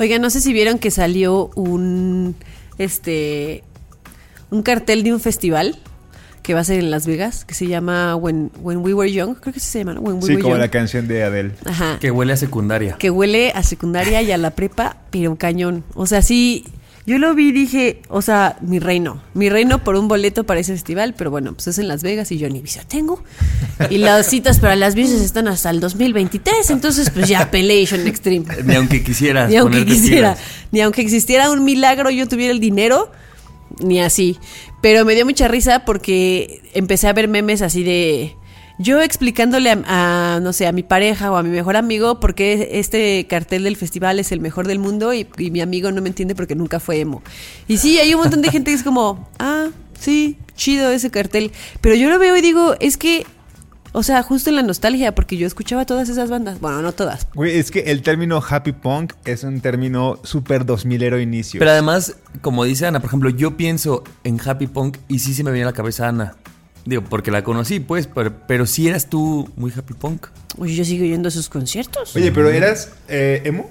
Oigan, no sé si vieron que salió un este un cartel de un festival que va a ser en Las Vegas, que se llama When, When We Were Young, creo que se llama, ¿no? When We Sí, Were como Young. la canción de Adele. Ajá. Que huele a secundaria. que huele a secundaria y a la prepa, pero cañón. O sea, sí, yo lo vi y dije, o sea, mi reino, mi reino por un boleto para ese festival, pero bueno, pues es en Las Vegas y yo ni visa tengo. Y las citas para las visas están hasta el 2023, entonces pues ya Pelation Extreme. Ni aunque quisieras. Ni aunque quisiera, ni aunque existiera un milagro yo tuviera el dinero, ni así. Pero me dio mucha risa porque empecé a ver memes así de yo explicándole a, a, no sé, a mi pareja o a mi mejor amigo por qué este cartel del festival es el mejor del mundo y, y mi amigo no me entiende porque nunca fue emo. Y sí, hay un montón de gente que es como, ah, sí, chido ese cartel. Pero yo lo veo y digo, es que, o sea, justo en la nostalgia, porque yo escuchaba todas esas bandas. Bueno, no todas. Güey, es que el término happy punk es un término súper 2000ero inicio. Pero además, como dice Ana, por ejemplo, yo pienso en Happy Punk y sí se me viene a la cabeza Ana. Digo, porque la conocí, pues, pero, pero sí eras tú muy Happy Punk. Oye, yo sigo yendo a sus conciertos. Oye, pero ¿eras eh, emo?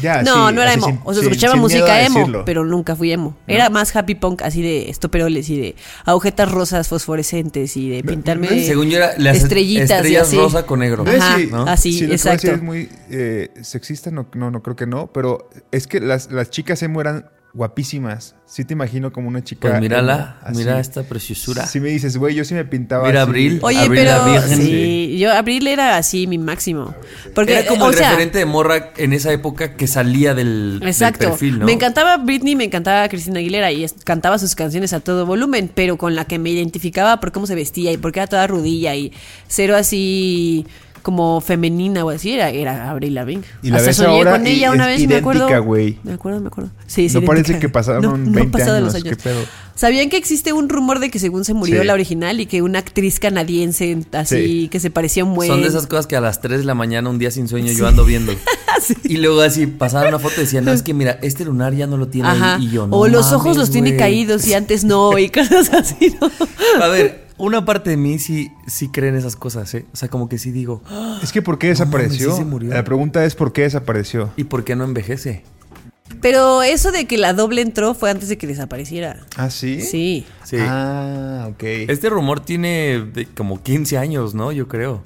Ya, no, sí, no era emo. sin- o sea, sin- escuchaba sin música emo, decirlo. pero nunca fui emo. Era más happy punk, así de estoperoles y de agujetas rosas fosforescentes y de pintarme Según yo era las estrellitas y estrellas así. rosa con negro. Ajá, Sí, ¿no? así, Si exacto. es muy eh, sexista, no, no, no creo que no, pero es que las, las chicas emo eran guapísimas. Sí te imagino como una chica. Pues mírala, así. mira esta preciosura. Si me dices, güey, yo sí me pintaba Mira, así. Abril. Oye, Abril pero sí, yo Abril era así mi máximo. Porque Era como o el sea, referente de morra en esa época que salía del, perfil, ¿no? Me encantaba Britney, me encantaba Cristina Aguilera y es- cantaba sus canciones a todo volumen, pero con la que me identificaba por cómo se vestía y porque era toda rudilla y cero así como femenina o así, era, era Avril Lavigne. Y la Hasta ves soñé ahora con y ella una es vez, me acuerdo. idéntica, güey. Me acuerdo, me acuerdo. Sí, sí. No parece idéntica. que pasaron No, no 20 pasado los años, años. qué pedo. ¿Sabían que existe un rumor de que según se murió Sí. la original y que una actriz canadiense así Sí. que se parecía un buen Son de esas cosas que a las 3 de la mañana, un día sin sueño, yo ando viendo. Y luego así pasaban una foto y decían, no, es que mira, este lunar ya no lo tiene Ajá. ahí. Y yo, no o los ojos los tiene caídos y antes no y cosas así, ¿no? A ver, una parte de mí sí, sí cree en esas cosas, ¿eh? O sea, como que sí digo, "Ah, Es que ¿por qué mames, desapareció? sí se murió. La pregunta es ¿por qué desapareció? ¿y por qué no envejece? Pero eso de que la doble entró fue antes de que desapareciera. ¿Ah, sí? Sí. Sí. Ah, ok. Este rumor tiene de como 15 años, ¿no? Yo creo.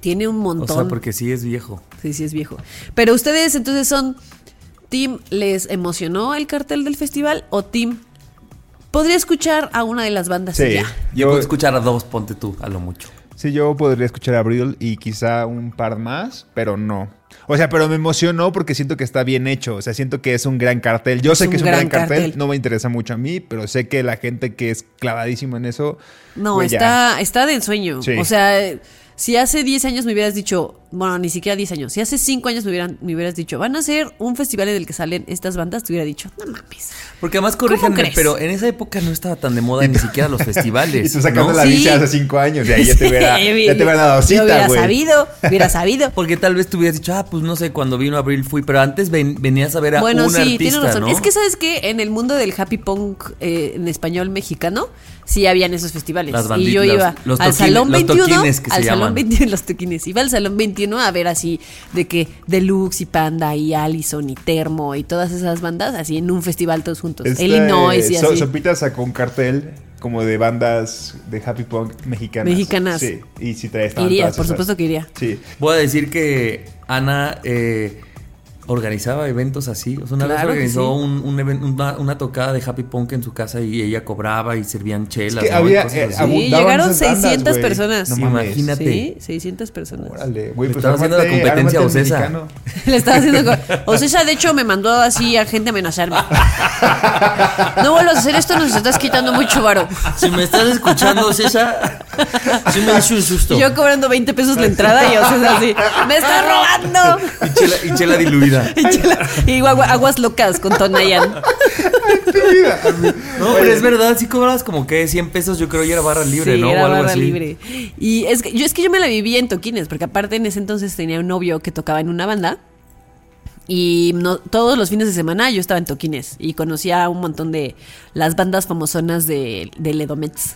Tiene un O montón. sea, porque sí es viejo. Sí, sí es viejo. Pero ustedes entonces son Team les emocionó el cartel del festival o Team podría escuchar a una de las bandas y Sí. ya. Yo Yo, puedo escuchar a dos, ponte tú, a lo mucho. sí, yo podría escuchar a Abril y quizá un par más, pero no. O sea, pero me emocionó porque siento que está bien hecho. O sea, siento que es un gran cartel. Yo Es sé un que es un gran, gran cartel. cartel. No me interesa mucho a mí, pero sé que la gente que es clavadísima en eso. No, pues ya. está, está de ensueño. Sí. O sea, si hace 10 años me hubieras dicho bueno, ni siquiera 10 años, si hace 5 años me, hubieran, me hubieras dicho, van a hacer un festival en el que salen estas bandas, te hubiera dicho, no mames. Porque además corríjanme, pero en esa época no estaba tan de moda ni siquiera los festivales. Y tú sacando ¿no? la Sí. visa hace cinco años, y ahí ya te hubiera, Sí, ya te hubiera dado cita, hubiera sabido, hubiera sabido. Porque tal vez tú hubieras dicho, ah, pues no sé, cuando vino Abril fui, pero antes ven- venías a ver a Bueno, un sí, artista, tienes razón. ¿no? Es que sabes que en el mundo del happy punk eh, en español mexicano sí habían esos festivales. Las y yo iba los al toquines- salón los 21, toquines que se al salón llaman. 21 los toquines. Iba al salón 21 a ver así de que Deluxe y Panda y Allison y Termo y todas esas bandas así en un festival todos juntos. Este, Illinois y So- así. Sopita sacó un cartel como de bandas de happy punk mexicanas. Mexicanas. Sí, y si traes Iría, por esas. supuesto que iría. Sí. Voy a decir que Ana eh, organizaba eventos así. O sea, una Claro vez organizó sí. un, un even- una, una tocada de Happy Punk en su casa y ella cobraba y servían chelas. que ¿no? había, eh, Sí, llegaron esas bandas, 600 güey. personas. No. Imagínate. Sí, 600 personas. Órale, güey, Le pues estaba haciendo la competencia a Ocesa. Le estaba haciendo. co- O sea, esa de hecho me mandó así a gente a amenazarme. No vuelvas a hacer esto, nos estás quitando mucho varo. Si me estás escuchando, César, sí me hizo un susto. Yo cobrando 20 pesos la entrada y o sea, así, ¡me estás robando! Y chela, y chela diluida. Y, chela- y agua- aguas locas con Tonayan. No, pero es verdad, sí cobrabas como que 100 pesos, yo creo, y era barra libre, sí, ¿no? era o algo barra así. libre. Y es que, yo, es que yo me la vivía en toquines, porque aparte en ese entonces tenía un novio que tocaba en una banda. Y no, todos los fines de semana yo estaba en toquines y conocía a un montón de las bandas famosonas de, de Ledomets.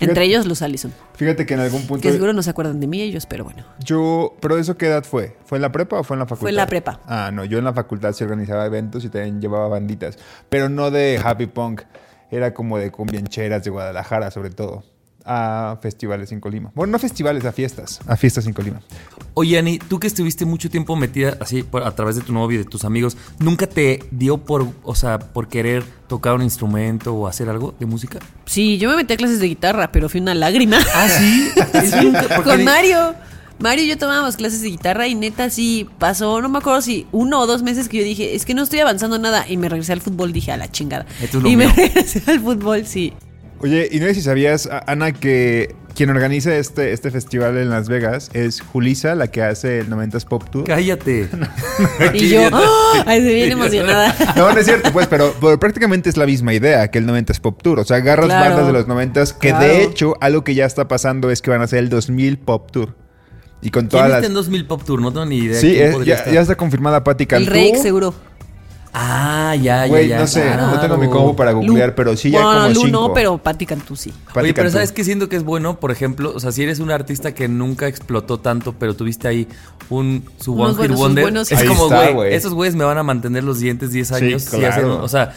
Entre ellos los Allison. Fíjate que en algún punto. Que seguro no se acuerdan de mí ellos, pero bueno. Yo, pero eso qué edad fue? ¿Fue en la prepa o fue en la facultad? Fue en la prepa. Ah, no, yo en la facultad sí organizaba eventos y también llevaba banditas, pero no de happy punk, era como de cumbiancheras de Guadalajara sobre todo, a festivales en Colima. Bueno, no festivales, a fiestas, a fiestas en Colima. Oye, Ani, tú que estuviste mucho tiempo metida así por- a través de tu novio y de tus amigos, ¿nunca te dio por, o sea, por querer tocar un instrumento o hacer algo de música? Sí, yo me metí a clases de guitarra, pero fui una lágrima. Ah, sí. Con Mario. Mario y yo tomábamos clases de guitarra y neta sí pasó, no me acuerdo si uno o dos meses que yo dije, es que no estoy avanzando nada y me regresé al fútbol, dije a la chingada. Esto es lo Y me regresé al fútbol, sí. Oye, y no sé si sabías, Ana, que quien organiza este, este festival en Las Vegas es Julisa, la que hace el 90s Pop Tour. Cállate. Y yo, ¡ah! ay, se viene emocionada. No, no es cierto, pues, pero, pero prácticamente es la misma idea que el 90s Pop Tour. O sea, agarras Claro. bandas de los 90s, que Claro. de hecho, algo que ya está pasando es que van a hacer el 2000 Pop Tour. Y con ¿Quién todas está las. en 2000 Pop Tour? No tengo ni idea. Sí, quién es- podría ya, estar. ya está confirmada Patti El Cantú. Rey seguro. Ah, ya, ya, Güey, ya. no sé, claro. no tengo mi combo para googlear, Lu- pero sí ya Bueno, como Lu cinco. no, pero Patti Cantú sí. Patti Oye, pero Cantú. ¿sabes qué siento que es bueno? Por ejemplo, o sea, si eres un artista que nunca explotó tanto, pero tuviste ahí un su Unos One buenos- Wonder, es Ahí como, güey, esos güeyes me van a mantener los dientes 10 Sí, años. si hacen- o sea,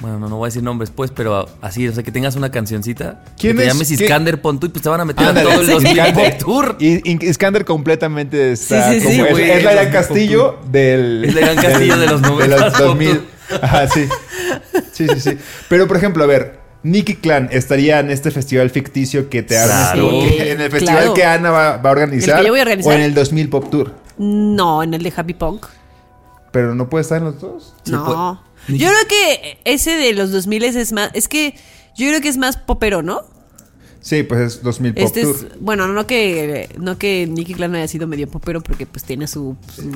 bueno, no, no voy a decir nombres pues, pero así, o sea, que tengas una cancioncita. ¿Quién que te es? llames ¿Qué? Iskander Pontu y pues te van a meter Ándale, a todo el sí. 2000 Iskander- Pop Tour. Y, y Iskander completamente está Sí, sí, como sí, es, güey, es la gran los Castillo del Es la gran Castillo de los 90s, de los Pop 2000. Ajá, sí. Sí, sí, sí. Pero por ejemplo, a ver, Nicky Clan estaría en este festival ficticio que te armas Claro. tú, en el festival claro. que Ana va, va a organizar, El que yo voy a organizar. o en el 2000 Pop Tour. No, en el de Happy Punk. Pero no puede estar en los dos. Sí, no. Yo creo que ese de los 2000 es más. Es que yo creo que es más popero, ¿no? Sí, pues es 2000 Pop Este Tour. es, bueno, no que no que Nicky Clan haya sido medio popero porque pues tiene su, su,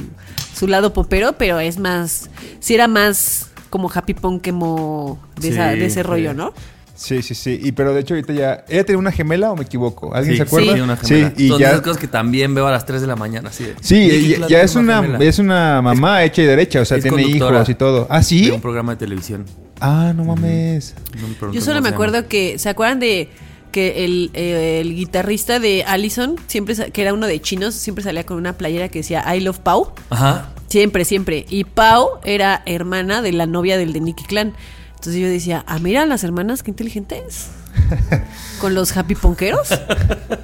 su lado popero, pero es más, si era más como happy punk emo de, esa- Sí, de ese sí. rollo, ¿no? Sí, sí, sí. Y pero de hecho ahorita ya... ¿Ella tiene una gemela o me equivoco? ¿Alguien Sí, se acuerda? Sí, una gemela. Sí, y Son ya... esas cosas que también veo a las 3 de la mañana, así de- Sí, ya, es una, es una mamá hecha y derecha, o sea, tiene hijos y todo. ¿Ah, sí? De un programa de televisión. Ah, no mames. No me preguntes Yo solo me acuerdo que, ¿se acuerdan de que el, eh, el guitarrista de Allison, siempre que era uno de chinos, siempre salía con una playera que decía I love Pau? Ajá. Siempre, siempre. Y Pau era hermana de la novia del de Nicky Clan. Entonces yo decía, ah, mira las hermanas, qué inteligentes. Con los happy ponqueros.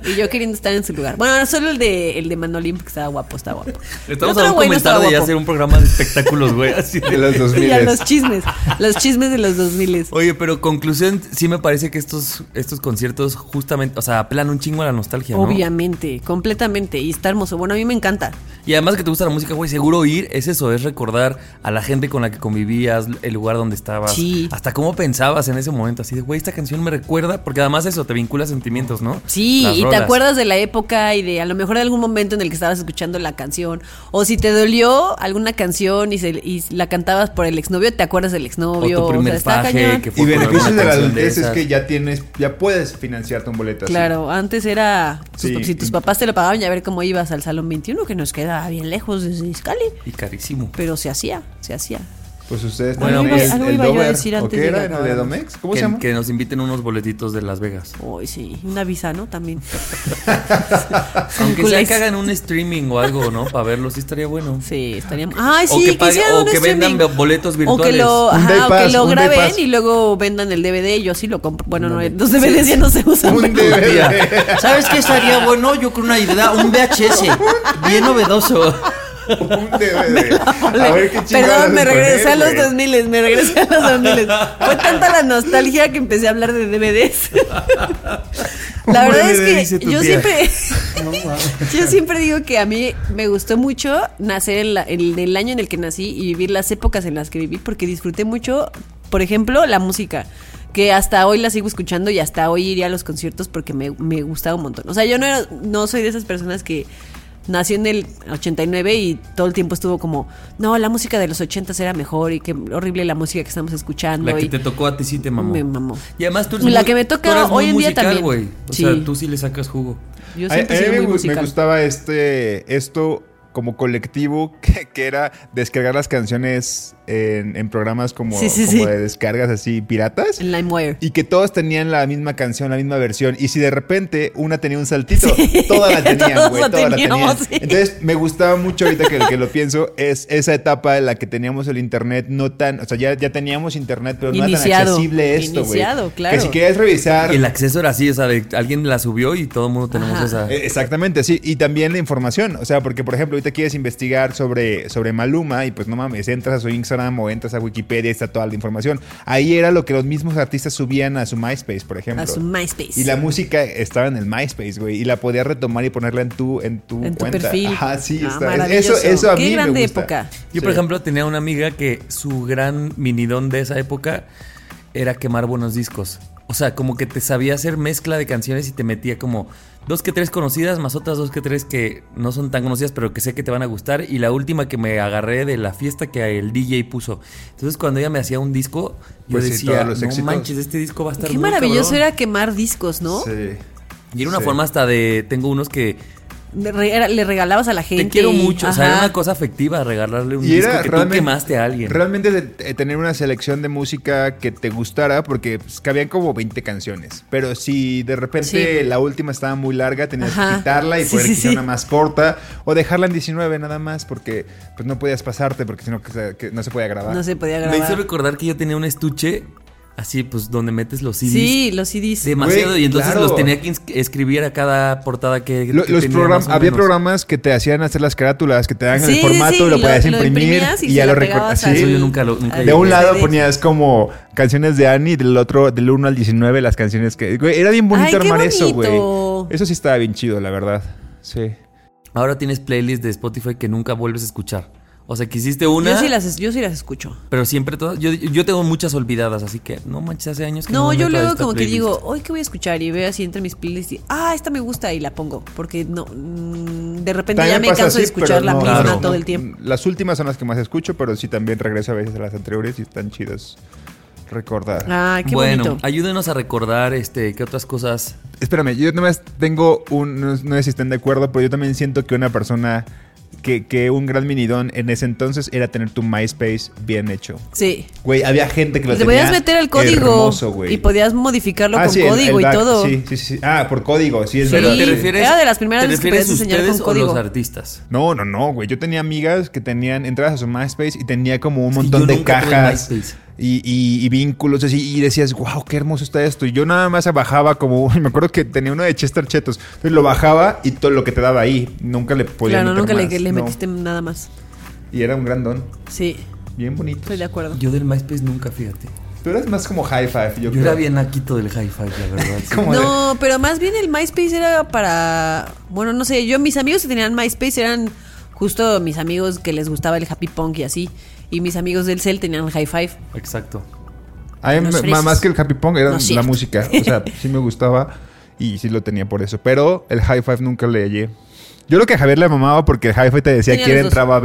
y yo queriendo estar en su lugar. Bueno, solo el de, el de Manolín, porque estaba guapo, estaba guapo. Estamos a un no comentario de hacer un programa de espectáculos, güey. Así De de... los 2000. Y a los chismes. Los chismes de los 2000 Oye, pero conclusión, sí me parece que estos, estos conciertos justamente, o sea, apelan un chingo a la nostalgia, ¿no? Obviamente, completamente. Y está hermoso. Bueno, a mí me encanta. Y además que te gusta la música, güey, seguro ir es eso, es recordar a la gente con la que convivías, el lugar donde estabas, Sí. hasta cómo pensabas en ese momento, así de, güey, esta canción me recuerda porque además eso te vincula sentimientos, ¿no? Sí, Las y te acuerdas de la época y de a lo mejor de algún momento en el que estabas escuchando la canción. O si te dolió alguna canción y, se, y la cantabas por el exnovio, te acuerdas del O exnovio. tu primer está paje, cañón. que fue Y beneficios de la adultez es que ya tienes, ya puedes financiarte un boleto así. Claro, antes era. tus- Sí. Si tus papás te lo pagaban, ya ver cómo ibas al salón 21, que nos queda bien lejos desde Iscali. Y carísimo. Pero se hacía, se hacía. Pues ustedes Bueno, también. pues- el, algo el iba yo a Dover, decir ¿o antes qué de era? que ¿El de. Domex? ¿Cómo que, se llama? que nos inviten unos boletitos de Las Vegas. Uy, sí. Una visa, ¿no? También. Aunque sea que hagan un streaming o algo, ¿no? Para verlo, sí estaría bueno. Sí, estaríamos. Ay, O sí, que pague- o un que vendan boletos O que virtuales. lo, ajá, day o pass, que lo graben pass. y luego vendan el DVD. Yo sí lo compro. Bueno, no, los DVDs ya no se usan. Un DVD. ¿Sabes qué estaría bueno? Yo con una idea, un VHS, bien novedoso. Un DVD. A ver qué Perdón, me regresé a los güey. 2000, me regresé a los 2000. Fue tanta la nostalgia que empecé a hablar de DVDs. La verdad DVD, es que yo tía. siempre yo siempre digo que a mí me gustó mucho nacer en, la- en el año en el que nací y vivir las épocas en las que viví porque disfruté mucho, por ejemplo, la música que hasta hoy la sigo escuchando y hasta hoy iría a los conciertos porque me, me gustaba un montón. O sea, yo no, era- no soy de esas personas que nació en el 89 y todo el tiempo estuvo como, no, la música de los 80 era mejor y qué horrible la música que estamos escuchando. La que y- te tocó a ti sí te mamó. Me mamó. Y además tú eres La muy- que me toca hoy en día musical, también. güey. O Sí. sea, tú sí le sacas jugo. Yo A- siempre a he mí me, muy me musical. gustaba este esto como colectivo que, que era descargar las canciones en, en programas como, Sí, sí, como sí. de descargas así piratas. En LimeWire. Y que todos tenían la misma canción, la misma versión. Y si de repente una tenía un saltito, todas la tenían, güey. Todas la tenían. sí. Entonces me gustaba mucho ahorita que, que lo pienso, es esa etapa en la que teníamos el internet no tan, o sea, ya, ya teníamos internet, pero no era tan Iniciado. accesible esto, güey. Iniciado, claro. Que si querías revisar. Y el acceso era así, o sea, de- alguien la subió y todo el mundo tenemos Ajá. esa. Eh, Exactamente, sí. Y también la información. O sea, porque, por ejemplo, ahorita quieres investigar sobre, sobre Maluma y pues no mames, entras a su Instagram o entras a Wikipedia y está toda la información. Ahí era lo que los mismos artistas subían a su MySpace, por ejemplo. A su MySpace. Y la música estaba en el MySpace, güey. Y la podías retomar y ponerla en tu, en tu, En tu cuenta. perfil. Ajá, sí, Ah, está. Eso, eso a Qué mí grande me gusta. época. Yo, por Sí. ejemplo, tenía una amiga que su gran minidón de esa época era quemar buenos discos. O sea, como que te sabía hacer mezcla de canciones y te metía como dos que tres conocidas, más otras dos que tres que no son tan conocidas, pero que sé que te van a gustar. Y la última que me agarré de la fiesta que el DJ puso. Entonces, cuando ella me hacía un disco, yo Pues sí, decía, todos los no éxitos". manches, este disco va a estar Qué muy maravilloso cabrón". era quemar discos, ¿no? Sí. Y era una Sí. forma hasta de. Tengo unos que. Le, regalabas a la gente. Te quiero mucho. O sea, era una cosa afectiva regalarle un Y disco era que realmente, tú quemaste a alguien. Realmente de- de tener una selección de música que te gustara, porque pues, cabían como 20 canciones. Pero si de repente Sí. la última estaba muy larga, tenías Ajá. que quitarla y Sí, quizá sí. una más corta. O dejarla en 19 nada más, porque pues no podías pasarte, porque si no que no se podía grabar. No se podía Me hizo grabar. recordar que yo tenía un estuche así, pues, donde metes los CDs. Sí, los CDs. Demasiado. Y entonces claro. los tenía que escribir a cada portada que. Lo- que los tenía había menos. programas que te hacían hacer las carátulas, que te daban Sí, el formato sí, y lo lo- podías lo imprimir y ya lo pegabas Sí. al- Eso yo nunca lo. Nunca al- De un lado ponías como canciones de Annie, del otro, del 1 al 19, las canciones que. güey, era bien bonito Ay, qué armar eso, güey. Eso sí estaba bien chido, la verdad. Sí. Ahora tienes playlists de Spotify que nunca vuelves a escuchar. O sea, que hiciste una. Yo sí, las, yo sí las escucho. Pero siempre todas. Yo, yo tengo muchas olvidadas, así que no manches, hace años que no. No, yo luego como que digo, hoy qué voy a escuchar y veo así entre mis playlists y, ah, esta me gusta y la pongo. Porque no, mm, de repente También ya me canso de escuchar la no- misma Claro. todo el tiempo. Las últimas son las que más escucho, pero sí también regreso a veces a las anteriores y están chidas recordar. Ay, qué bueno, bonito. ayúdenos a recordar este qué otras cosas. Espérame, yo nomás tengo un. No, no sé si están de acuerdo, pero yo también siento que una persona. Que, que un gran minidón en ese entonces era tener tu MySpace bien hecho. Sí. Güey, había gente que lo te tenía podías meter el código hermoso, y podías modificarlo Ah, con sí, código el y back, todo. Sí, sí, sí. Ah, por código, sí, es Sí. verdad. Pero te refieres. Era de las primeras ¿te veces que podías enseñar con los código? artistas? No, no, no, güey. Yo tenía amigas que tenían entradas a su MySpace y tenía como un montón yo de nunca tuve cajas MySpace. Y, y- y vínculos así. Y decías, wow, qué hermoso está esto. Y yo nada más bajaba como. Me acuerdo que tenía uno de Chester Chetos. Entonces lo bajaba y todo lo que te daba ahí. Nunca le podía Claro, meter nunca le, más, le no. metiste nada más. Y era un gran don. Sí, Bien bonito. estoy de acuerdo. Yo del MySpace nunca, fíjate. Tú eras más como high five. Yo, Yo, creo. era bien naquito del hi-fi, la verdad. sí. Como de- No, pero más bien el MySpace era para. Bueno, no sé, yo mis amigos que tenían MySpace eran justo mis amigos que les gustaba el happy punk y así. Y mis amigos del cel tenían high five. Exacto. A mí más que el Happy Pong era No la cierto. música. O sea, sí me gustaba y sí lo tenía por eso. Pero el High Five nunca le hallé. Yo creo que a Javier le mamaba porque el High Five te decía Tenía quién entraba a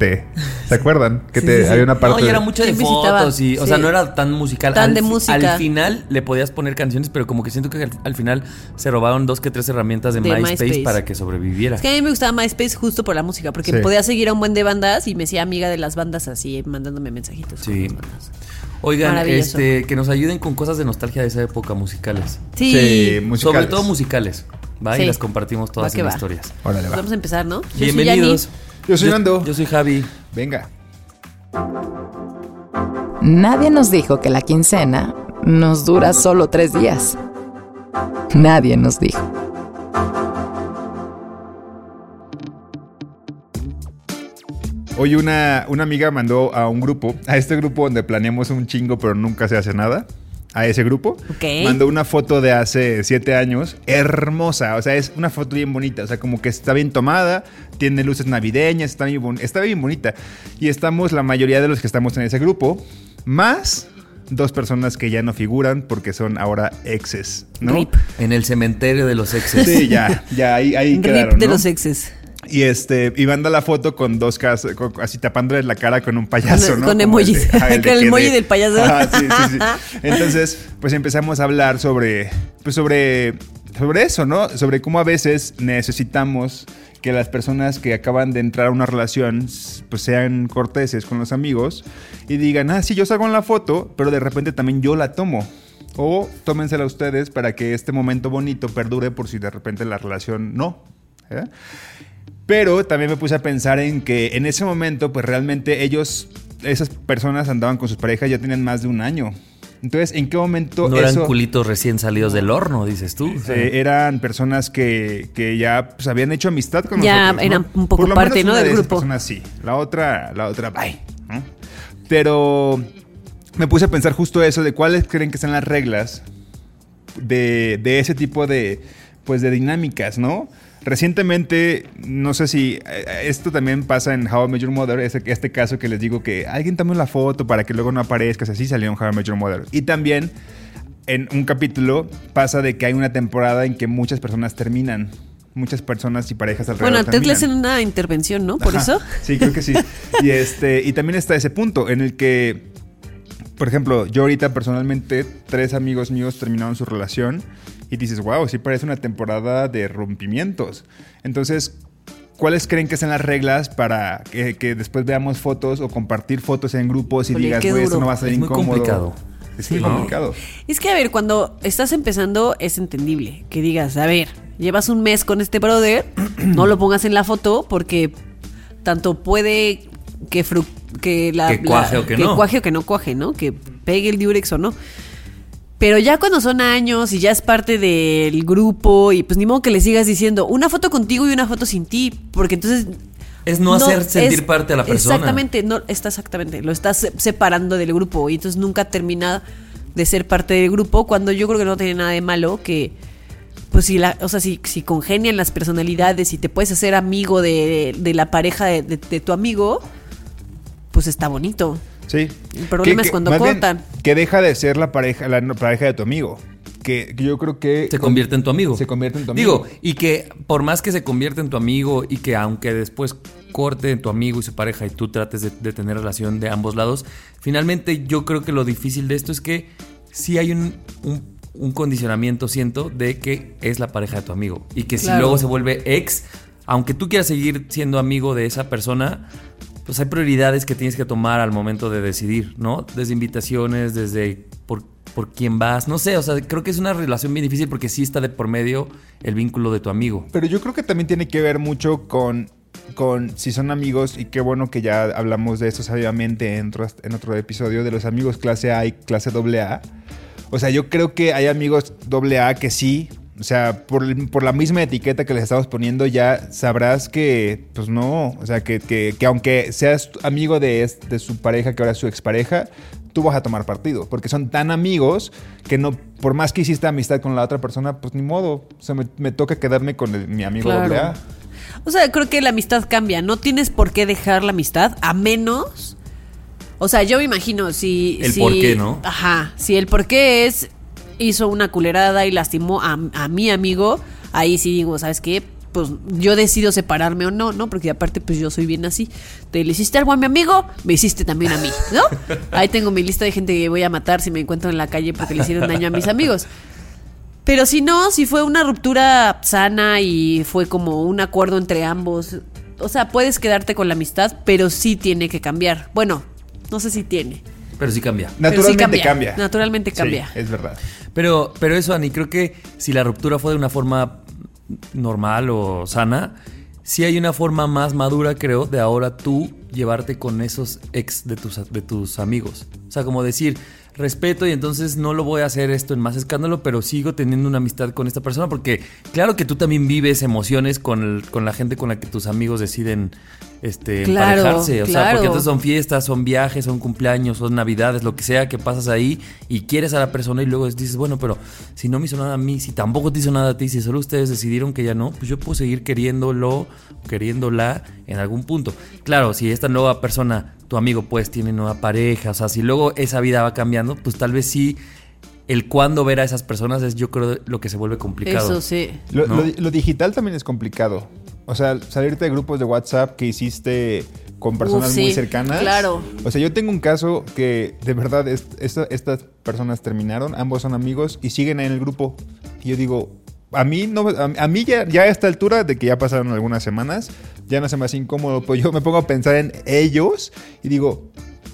¿Se acuerdan? Que Sí, te, había una parte. No, y era mucho de fotos y, o sea, no era tan musical. Tan Al de música. Al final le podías poner canciones, pero como que siento que al, al final se robaron dos que tres herramientas de, De MySpace, MySpace. para que sobreviviera. Es que a mí me gustaba MySpace justo por la música, porque Sí. podía seguir a un buen de bandas y me hacía amiga de las bandas así, mandándome mensajitos. Sí. Oigan, este, que nos ayuden con cosas de nostalgia de esa época musicales. Sí. Sí, musicales. Sobre todo musicales, ¿va? Sí. Y las compartimos todas en va. historias. Órale, Pues va. vamos a empezar, ¿no? Yo soy. Yo Nando. Yo soy Javi. Venga. Nadie nos dijo que la quincena nos dura solo tres días. Nadie nos dijo. Hoy una, una amiga mandó a un grupo, a este grupo donde planeamos un chingo pero nunca se hace nada. A ese grupo. Ok. Mandó una foto de hace siete años. Hermosa. O sea, es una foto bien bonita. O sea, como que está bien tomada. Tiene luces navideñas. Está bien, bon- está bien bonita. Y estamos la mayoría de los que estamos en ese grupo. Más dos personas que ya no figuran porque son ahora exes. ¿no? Rip. En el cementerio de los exes. Sí, ya, ya ahí, ahí Rip quedaron. de ¿no? los exes. Y este, y manda la foto con dos casas, con- así tapándoles la cara con un payaso, Con- ¿no? con el de- emojis. Con el que emoji de- del payaso. Ajá, sí, sí, sí. Entonces, pues empezamos a hablar sobre, pues sobre, sobre eso, ¿no? Sobre cómo a veces necesitamos que las personas que acaban de entrar a una relación, pues sean corteses con los amigos y digan, ah, sí, yo salgo en la foto, pero de repente también yo la tomo. O tómensela ustedes para que este momento bonito perdure por si de repente la relación no. ¿eh? Pero también me puse a pensar en que en ese momento, pues realmente ellos, esas personas andaban con sus parejas ya tenían más de un año. Entonces, ¿en qué momento No eran eso... culitos recién salidos del horno, dices tú. eh, eran personas que, que ya pues, habían hecho amistad con Ya nosotros. ¿no? eran un poco Por lo parte, menos ¿no? una del de esas grupo. personas sí. La otra, la otra, bye. ¿no? Pero me puse a pensar justo eso de cuáles creen que son las reglas de, de ese tipo de, pues, de dinámicas, ¿no? Recientemente, no sé si eh, esto también pasa en How I Met Your Mother, ese- este caso que les digo que alguien tome la foto para que luego no aparezcas, así salió en How I Met Your Mother. Y también en un capítulo pasa de que hay una temporada en que muchas personas terminan, muchas personas y parejas alrededor Bueno, antes le hacen una intervención, ¿no? Por Ajá. eso. Sí, creo que sí. Y este, y también está ese punto en el que, por ejemplo, yo ahorita personalmente, tres amigos míos terminaron su relación y dices, wow, sí parece una temporada de rompimientos. Entonces, ¿cuáles creen que son las reglas para que, que después veamos fotos o compartir fotos en grupos y digas, güey, esto no va a ser Es muy incómodo? complicado. Es Sí, muy ¿no? complicado. Es que, a ver, cuando estás empezando es entendible que digas, a ver, llevas un mes con este brother, no lo pongas en la foto porque tanto puede que, fru- que la... Que cuaje la- o que no. cuaje o que no cuaje, ¿no? Que pegue el diurex o no. Pero ya cuando son años y ya es parte del grupo y pues ni modo que le sigas diciendo una foto contigo y una foto sin ti, porque entonces... Es no hacer sentir es- parte a la persona. Exactamente, no, está exactamente, lo estás se- separando del grupo y entonces nunca termina de ser parte del grupo cuando yo creo que no tiene nada de malo que pues si la, o sea, si, si congenian las personalidades y te puedes hacer amigo de, de la pareja de, de- de tu amigo, pues está bonito. Sí. El problema es cuando bien, cortan. que deja de ser la pareja, la pareja de tu amigo. Que, que yo creo que... Se convierte en tu amigo. Se convierte en tu amigo. Digo, y que por más que se convierta en tu amigo y que aunque después corte en tu amigo y su pareja y tú trates de, de tener relación de ambos lados, finalmente yo creo que lo difícil de esto es que sí hay un, un- un condicionamiento, siento, de que es la pareja de tu amigo. Y que si Claro. luego se vuelve ex, aunque tú quieras seguir siendo amigo de esa persona, pues hay prioridades que tienes que tomar al momento de decidir, ¿no? Desde invitaciones, desde por, por quién vas, no sé, o sea, creo que es una relación bien difícil porque sí está de por medio el vínculo de tu amigo. Pero yo creo que también tiene que ver mucho con, con si son amigos, y qué bueno que ya hablamos de eso sabiamente en otro, en otro episodio, de los amigos clase A y clase AA. O sea, yo creo que hay amigos AA que sí, o sea, por, por la misma etiqueta que les estamos poniendo, ya sabrás que, pues no, o sea, que, que- que aunque seas amigo de, de su pareja, que ahora es su expareja, tú vas a tomar partido, porque son tan amigos que no, por más que hiciste amistad con la otra persona, pues ni modo, o sea, me, me toca quedarme con el- mi amigo Claro. AA. O sea, creo que la amistad cambia. No tienes por qué dejar la amistad a menos O sea, yo me imagino si. El si- por qué, ¿no? Ajá. Si el por qué es. Hizo una culerada y lastimó a, a mi amigo, ahí sí digo, ¿sabes qué? Pues yo decido separarme o no, ¿no? Porque aparte, pues yo soy bien así. Te le hiciste algo a mi amigo, me hiciste también a mí, ¿no? Ahí tengo mi lista de gente que voy a matar si me encuentro en la calle porque le hicieron daño a mis amigos. Pero si no, si fue una ruptura sana y fue como un acuerdo entre ambos, o sea, puedes quedarte con la amistad, pero sí tiene que cambiar. Bueno, no sé si tiene. Pero sí cambia. Pero sí Naturalmente cambia. cambia. Naturalmente Sí, cambia. es verdad. Pero, pero eso, Ani, creo que si la ruptura fue de una forma normal o sana, sí hay una forma más madura, creo, de ahora tú llevarte con esos ex de tus, de tus amigos. O sea, como decir, respeto y entonces no lo voy a hacer esto en más escándalo, pero sigo teniendo una amistad con esta persona porque claro que tú también vives emociones con, el- con la gente con la que tus amigos deciden este, Claro, emparejarse. O sea, porque entonces son fiestas, son viajes, son cumpleaños, son navidades, lo que sea que pasas ahí y quieres a la persona y luego dices, bueno, pero si no me hizo nada a mí, si tampoco te hizo nada a ti, si solo ustedes decidieron que ya no, pues yo puedo seguir queriéndolo, queriéndola en algún punto. Claro, si esta nueva persona, tu amigo, pues tiene nueva pareja, o sea, si luego esa vida va cambiando, pues tal vez sí. El cuándo ver a esas personas es yo creo lo que se vuelve complicado. Eso sí. Lo, ¿No? lo- lo digital también es complicado. O sea, salirte de grupos de WhatsApp que hiciste con personas sí, muy cercanas. claro. O sea, yo tengo un caso que de verdad es- esta- estas personas terminaron, ambos son amigos y siguen en el grupo. Y yo digo, a mí no a, a mí ya, ya a esta altura de que ya pasaron algunas semanas, ya no se me hace incómodo, pues yo me pongo a pensar en ellos y digo,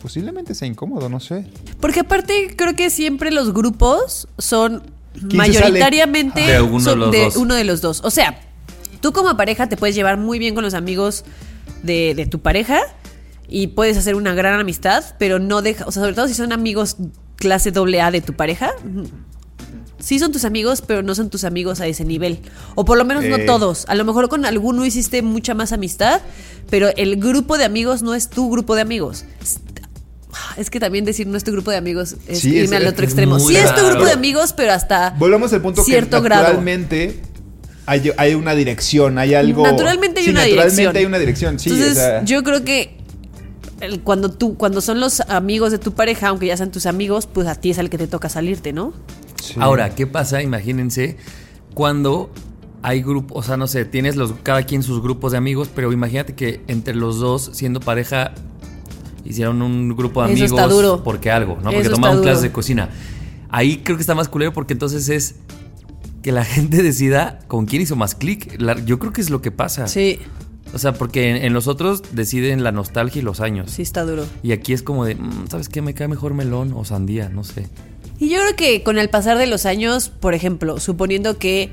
posiblemente sea incómodo, no sé. Porque aparte creo que siempre los grupos son ¿Quién se mayoritariamente sale? De son uno de los dos. O sea, tú como pareja te puedes llevar muy bien con los amigos de, de tu pareja y puedes hacer una gran amistad, pero no deja, o sea, sobre todo si son amigos clase doble A de tu pareja. Sí son tus amigos, pero no son tus amigos a ese nivel. O por lo menos no Eh. todos. A lo mejor con alguno hiciste mucha más amistad, pero el grupo de amigos no es tu grupo de amigos. Es que también decir no es tu grupo de amigos es Sí, irme es- al otro es extremo. Sí es tu grupo de amigos, pero hasta Volvamos al punto cierto que grado. naturalmente hay, hay una dirección, hay algo. Naturalmente hay Sí, una naturalmente dirección. hay una dirección, sí. Entonces, o sea, yo creo que el- cuando tú, cuando son los amigos de tu pareja, aunque ya sean tus amigos, pues a ti es al que te toca salirte, ¿no? sí. Ahora, ¿qué pasa? Imagínense cuando hay grupos, o sea, no sé, tienes los, cada quien sus grupos de amigos, pero imagínate que entre los dos, siendo pareja, hicieron un grupo de Eso amigos está duro. porque algo, ¿no? Porque Eso clases de cocina. Ahí creo que está más culero porque entonces es que la gente decida con quién hizo más clic. Yo creo que es lo que pasa. Sí, O sea, porque en, en los otros deciden la nostalgia y los años. sí está duro. Y aquí es como de, mm, ¿sabes qué? Me cae mejor melón o sandía, no sé. Y yo creo que con el pasar de los años, por ejemplo, suponiendo que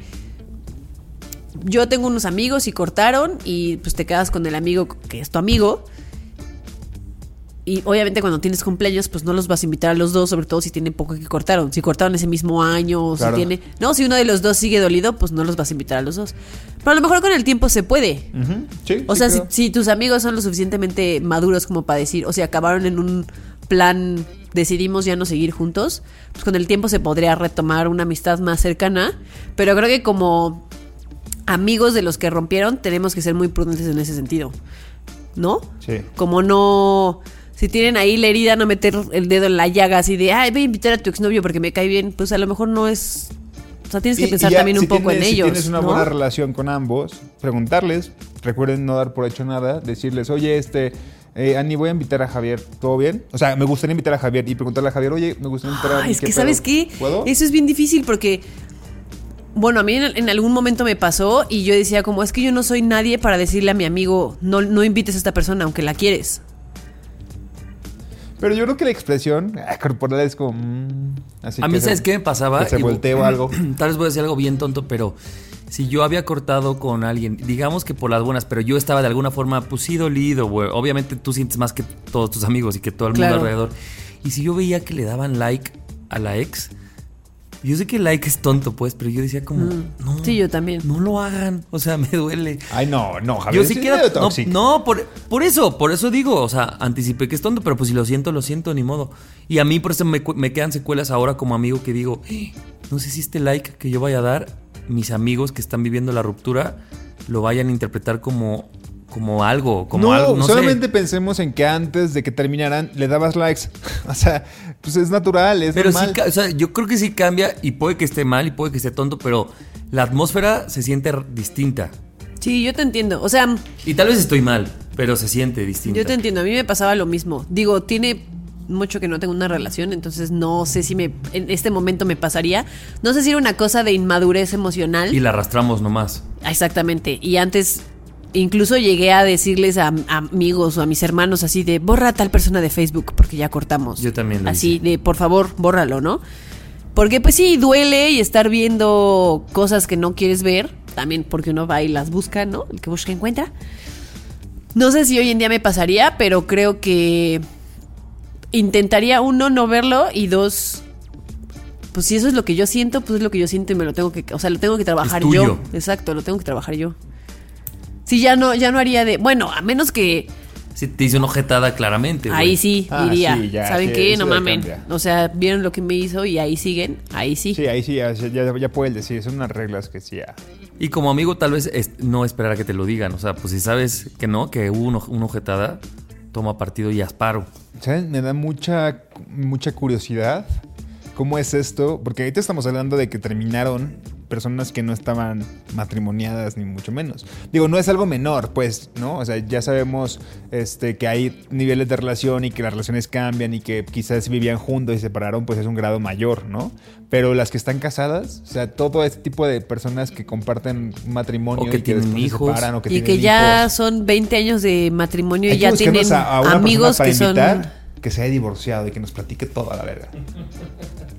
yo tengo unos amigos y cortaron y pues te quedas con el amigo que es tu amigo. Y obviamente cuando tienes cumpleaños, pues no los vas a invitar a los dos, sobre todo si tienen poco que cortaron. Si cortaron ese mismo año, o Claro. si tiene. No, si uno de los dos sigue dolido, pues no los vas a invitar a los dos. Pero a lo mejor con el tiempo se puede. Sí, O sí, sea, si, si tus amigos son lo suficientemente maduros como para decir, o sea, acabaron en un plan, decidimos ya no seguir juntos, pues con el tiempo se podría retomar una amistad más cercana. Pero creo que como amigos de los que rompieron, tenemos que ser muy prudentes en ese sentido. ¿No? Sí. Como no. Si tienen ahí la herida, no meter el dedo en la llaga así de, ay, voy a invitar a tu exnovio porque me cae bien, pues a lo mejor no es. O sea, tienes que Y- y pensar ya, también un si poco tienes- en si ellos. tienes una ¿no? buena relación con ambos, preguntarles, recuerden no dar por hecho nada, decirles, oye, este, eh, Ani, voy a invitar a Javier, ¿todo bien? O sea, me gustaría invitar a Javier y preguntarle a Javier, oye, me gustaría invitar a Ani, es ¿qué que? ¿sabes qué? ¿Puedo? Eso es bien difícil porque, bueno, a mí en, en algún momento me pasó y yo decía como, es que yo no soy nadie para decirle a mi amigo, no, no invites a esta persona aunque la quieres. Pero yo creo que la expresión ah, corporal es como... mm, así A que mí, se- ¿sabes qué me pasaba? que se o algo. Tal vez voy a decir algo bien tonto, pero si yo había cortado con alguien, digamos que por las buenas, pero yo estaba de alguna forma, pues sí dolido, güey. Obviamente tú sientes más que todos tus amigos y que todo el mundo Claro. alrededor. Y si yo veía que le daban like a la ex, yo sé que el like es tonto, pues, pero yo decía como, no. Mm. Sí, yo también. No lo hagan, o sea, me duele. Ay, no, no, Javier. Yo sí medio No, no, por, por eso, por eso digo. O sea, anticipé que es tonto, pero pues si lo siento, lo siento, ni modo. Y a mí por eso me, me quedan secuelas ahora como amigo que digo, "Eh, no sé si este like que yo vaya a dar, mis amigos que están viviendo la ruptura, lo vayan a interpretar como, como algo, como no, algo, no solamente sé. pensemos en que antes de que terminaran le dabas likes. O sea, pues es natural, es Pero sí, normal. o sea, yo creo que sí cambia y puede que esté mal y puede que esté tonto, pero la atmósfera se siente distinta. Sí, yo te entiendo. O sea, Y tal vez estoy mal, pero se siente distinta. yo te entiendo. A mí me pasaba lo mismo. Digo, tiene mucho que no tengo una relación, entonces no sé si me en este momento me pasaría. No sé si era una cosa de inmadurez emocional. Y la arrastramos nomás. Exactamente. Y antes incluso llegué a decirles a, a amigos o a mis hermanos así de borra a tal persona de Facebook porque ya cortamos. Yo también lo Así hice. de por favor, bórralo, ¿no? Porque pues sí, duele y estar viendo cosas que no quieres ver, también porque uno va y las busca, ¿no? El que busca encuentra. No sé si hoy en día me pasaría, pero creo que intentaría uno no verlo y dos pues si eso es lo que yo siento, pues es lo que yo siento y me lo tengo que, o sea, lo tengo que trabajar yo. Exacto, lo tengo que trabajar yo. Sí, ya no, ya no haría de, bueno, a menos que Sí, te hice una ojetada claramente. ahí sí Ah, diría, sí, ya, ¿saben sí, qué? No mamen. cambia. O sea, vieron lo que me hizo y ahí siguen, ahí sí. Sí, ahí sí, ya, ya, ya puedes decir, son unas reglas que sí. ya. Y como amigo, tal vez es- no esperar a que te lo digan. O sea, pues si sabes que no, que hubo una, una ojetada, toma partido y asparo. ¿Saben? Me da mucha, mucha curiosidad. ¿Cómo es esto? Porque ahorita estamos hablando de que terminaron personas que no estaban matrimoniadas ni mucho menos. Digo, no es algo menor, pues, ¿no? O sea, ya sabemos este, que hay niveles de relación y que las relaciones cambian y que quizás vivían juntos y se separaron, pues es un grado mayor, ¿no? Pero las que están casadas, o sea, todo este tipo de personas que comparten matrimonio O que y tienen después se hijos. separan o que y tienen que ya hijos. son 20 años de matrimonio y que ya tienen a- a una amigos que son que se haya divorciado y que nos platique toda la verga.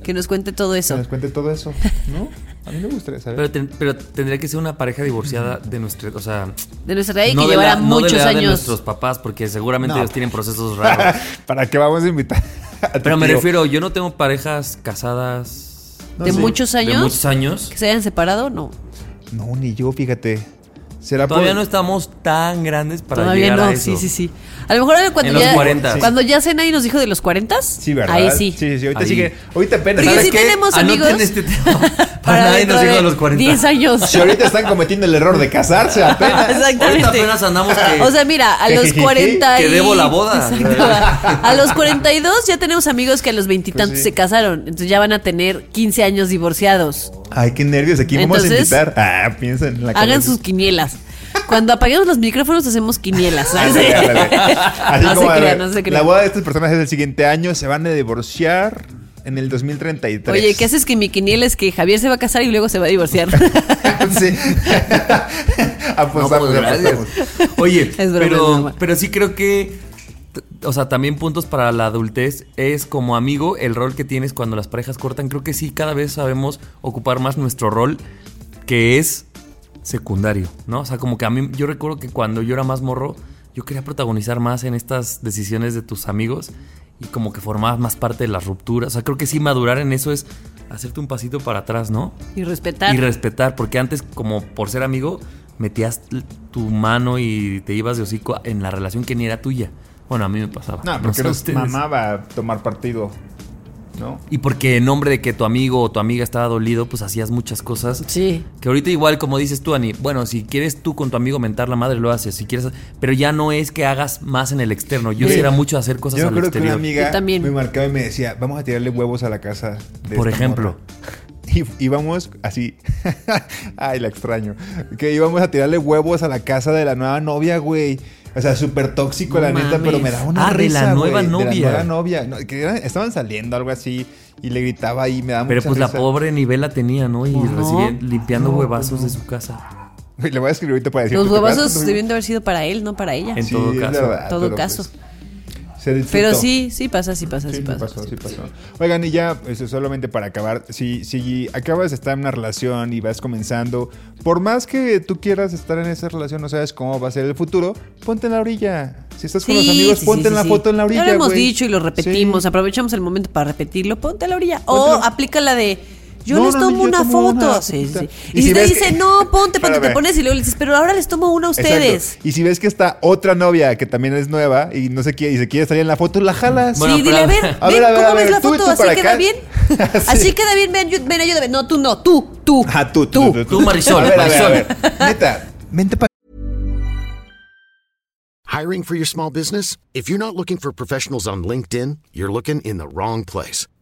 que nos cuente todo Que eso. nos cuente todo eso, ¿no? A mí me gustaría saber. Pero, ten- pero tendría que ser una pareja divorciada de nuestra. O sea, De nuestra edad y no que de llevara la- no de muchos la edad de años. nuestros papás, porque seguramente No. ellos tienen procesos raros. ¿Para qué vamos a invitar? a Pero me refiero, yo no tengo parejas casadas de muchos de años. muchos años. Que se hayan separado, no. No, ni yo, fíjate. ¿Será Todavía por- no estamos tan grandes para Todavía llegar no, a eso. sí, sí, sí. A lo mejor cuando En los ya 40. cuando ya Cena y nos dijo de los 40 Sí, ¿verdad? Ahí sí. Sí, sí, sí. Ahorita Ahí. sigue. Ahorita apenas. Porque ¿sabes sí qué? tenemos Anoten amigos este tema. Para nadie dentro nos dijo de los 40. 10 años. Si ahorita están cometiendo el error de casarse apenas. Exactamente. Ahorita apenas andamos que- O sea, mira, a los Jijiji, 40 que y- debo la boda. Exacto. A los 42 ya tenemos amigos que a los veintitantos Pues sí. se casaron, entonces ya van a tener 15 años divorciados. Ay, qué nervios. Aquí vamos a Entonces, invitar. Ah, piensen en la Hagan cabeza. sus quinielas. Cuando apaguemos los micrófonos hacemos quinielas. Así no se como, crean, no se La crean. boda de estas personas es el siguiente año. Se van a divorciar en el 2033. Oye, ¿qué haces que mi quiniela es que Javier se va a casar y luego se va a divorciar? sí. apostamos, No, pues, apostamos. Oye, Es broma, es pero, broma. pero sí creo que, o sea, también puntos para la adultez es como amigo el rol que tienes cuando las parejas cortan. Creo que sí, cada vez sabemos ocupar más nuestro rol, que es secundario, ¿no? O sea, como que a mí, yo recuerdo que cuando yo era más morro, yo quería protagonizar más en estas decisiones de tus amigos y como que formabas más parte de las rupturas. O sea, creo que sí madurar en eso es hacerte un pasito para atrás, ¿no? y respetar. Y respetar, porque antes, como por ser amigo, metías tu mano y te ibas de hocico en la relación que ni era tuya. Bueno, a mí me pasaba. No, porque sé nos ustedes. mamaba tomar partido. ¿No? Y porque en nombre de que tu amigo o tu amiga estaba dolido, pues hacías muchas cosas. Sí. Que ahorita igual, como dices tú, Ani, bueno, si quieres tú con tu amigo mentar la madre, lo haces. Si quieres, pero ya no es que hagas más en el externo. Yo sí Sí. era mucho hacer cosas Yo al creo que una amiga Yo también. me marcaba y me decía, vamos a tirarle huevos a la casa. de Por esta ejemplo. morra". Y íbamos así. Ay, la extraño. Que íbamos a tirarle huevos a la casa de la nueva novia, güey. O sea, súper tóxico, No la neta, mames. pero me daba una Ah, de risa, la nueva güey, novia. De la nueva novia. No, que eran- estaban saliendo, algo así, y le gritaba y me daba Pero mucha pues la pobre nivel la tenía, ¿no? Y Pues no. recibía limpiando No, huevazos pues no. de su casa. Le voy a escribir ahorita para decir. Los ¿te acuerdas huevazos debían de haber sido para él, no para ella. En Sí, todo caso. verdad, todo caso. pues, se disfrutó. Pero sí, sí pasa, sí pasa, sí, Sí, sí pasa. pasó, sí pasó. Oigan, y ya, eso solamente para acabar, si, si acabas de estar en una relación y vas comenzando, por más que tú quieras estar en esa relación, no sabes cómo va a ser el futuro, ponte en la orilla. Si estás con los Sí, amigos, sí, ponte sí, en la sí. foto en la orilla. Ya lo hemos dicho y lo repetimos. Sí. Aprovechamos el momento para repetirlo. Ponte a la orilla. Ponte O la- aplica la de. Yo No, les no, tomo yo una tomo foto. una Sí, sí, fotita. sí. Y Y, si si te dice, que- no, ponte, ponte, te pones y luego le dices, pero ahora les tomo una a Exacto. ustedes. Y si ves que está otra novia que también es nueva y no se quiere y se quiere salir en la foto, la jalas. Bueno, sí, dile, a ver, A ven, ver, a ver, ¿cómo a ves la tú foto? tú ¿Así queda acá. bien? Sí. Así queda bien, ven, yo- ven, ayúdame. No, tú no, tú, tú. Ah, tú, tú, tú, Tú, Marisol, Marisol. Neta, vente para Hiring for your small business? If you're not looking for professionals on LinkedIn, you're looking in the wrong place.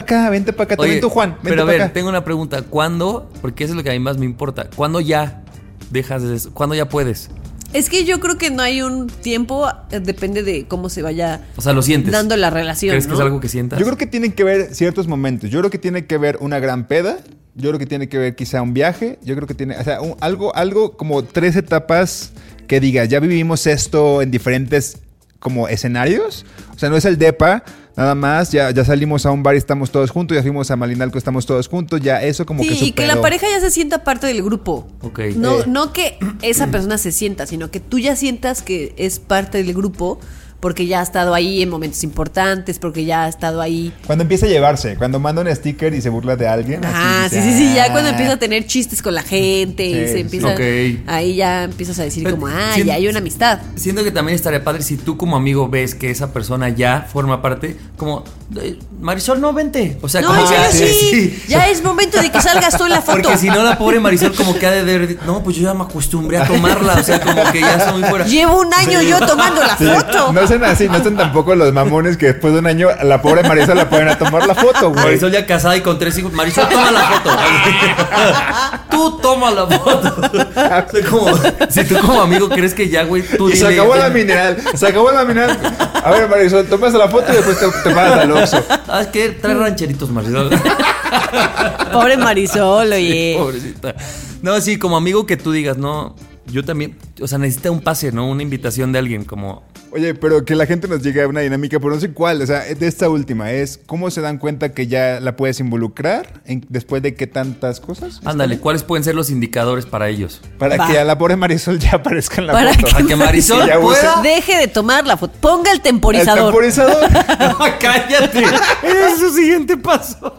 Acá, vente para acá, Oye, también tú, Juan. Vente pero a ver, acá. tengo una pregunta. ¿Cuándo? Porque eso es lo que a mí más me importa. ¿Cuándo ya dejas de eso? ¿Cuándo ya puedes? Es que yo creo que no hay un tiempo, eh, depende de cómo se vaya O sea, lo sientes. dando la relación. ¿Crees que es algo que sientas? Yo creo que tienen que ver ciertos momentos. Yo creo que tiene que ver una gran peda. Yo creo que tiene que ver quizá un viaje. Yo creo que tiene, o sea, un- algo, algo como tres etapas que digas, ya vivimos esto en diferentes como escenarios. O sea, no es el DEPA, nada más. Ya, ya salimos a un bar y estamos todos juntos. Ya fuimos a Malinalco, estamos todos juntos. Ya eso como Sí, que y que la pareja ya se sienta parte del grupo. Ok. No, Eh. no que esa persona se sienta, sino que tú ya sientas que es parte del grupo porque ya ha estado ahí en momentos importantes, porque ya ha estado ahí. Cuando empieza a llevarse, cuando manda un sticker y se burla de alguien. así Ah, sí, dice, sí, sí, ya "Ah". cuando empieza a tener chistes con la gente y Sí, se sí. empieza. Ok. Ahí ya empiezas a decir Pero como, ah, ya hay una amistad. Siento que también estaría padre si tú como amigo ves que esa persona ya forma parte, como, eh, Marisol, no, vente. O sea, No, como serio, sí. Ya es momento de que salgas tú en la foto. Porque si no, la pobre Marisol como que ha de ver, no, pues yo ya me acostumbré a tomarla, o sea, como que ya estoy muy fuera. Llevo un año yo tomando la Sí, foto. No sean así, no sean tampoco los mamones que después de un año a la pobre Marisol la ponen a tomar la foto, güey. Marisol ya casada y con tres hijos. Marisol, toma la foto. tú toma la foto. O sea, como, si tú como amigo crees que ya, güey, tú Y se acabó la mineral, se acabó la mineral. A ver, Marisol, tomas la foto y después te, te pagas al Oxxo. Ah, es que trae rancheritos, Marisol. Pobre Marisol, Sí, oye. pobrecita. No, sí, como amigo que tú digas, no, yo también, o sea, necesita un pase, ¿no? Una invitación de alguien, como, Oye, pero que la gente nos llegue a una dinámica, pero no sé cuál, o sea, de esta última, es cómo se dan cuenta que ya la puedes involucrar en- después de qué tantas cosas. ándale, ¿cuáles pueden ser los indicadores para ellos? Para Va. que a la pobre Marisol ya aparezca en la Para foto. que Para que Marisol Ya use- pueda... Deje de tomar la foto. Ponga el El temporizador. temporizador. No, cállate. Ese es su siguiente paso.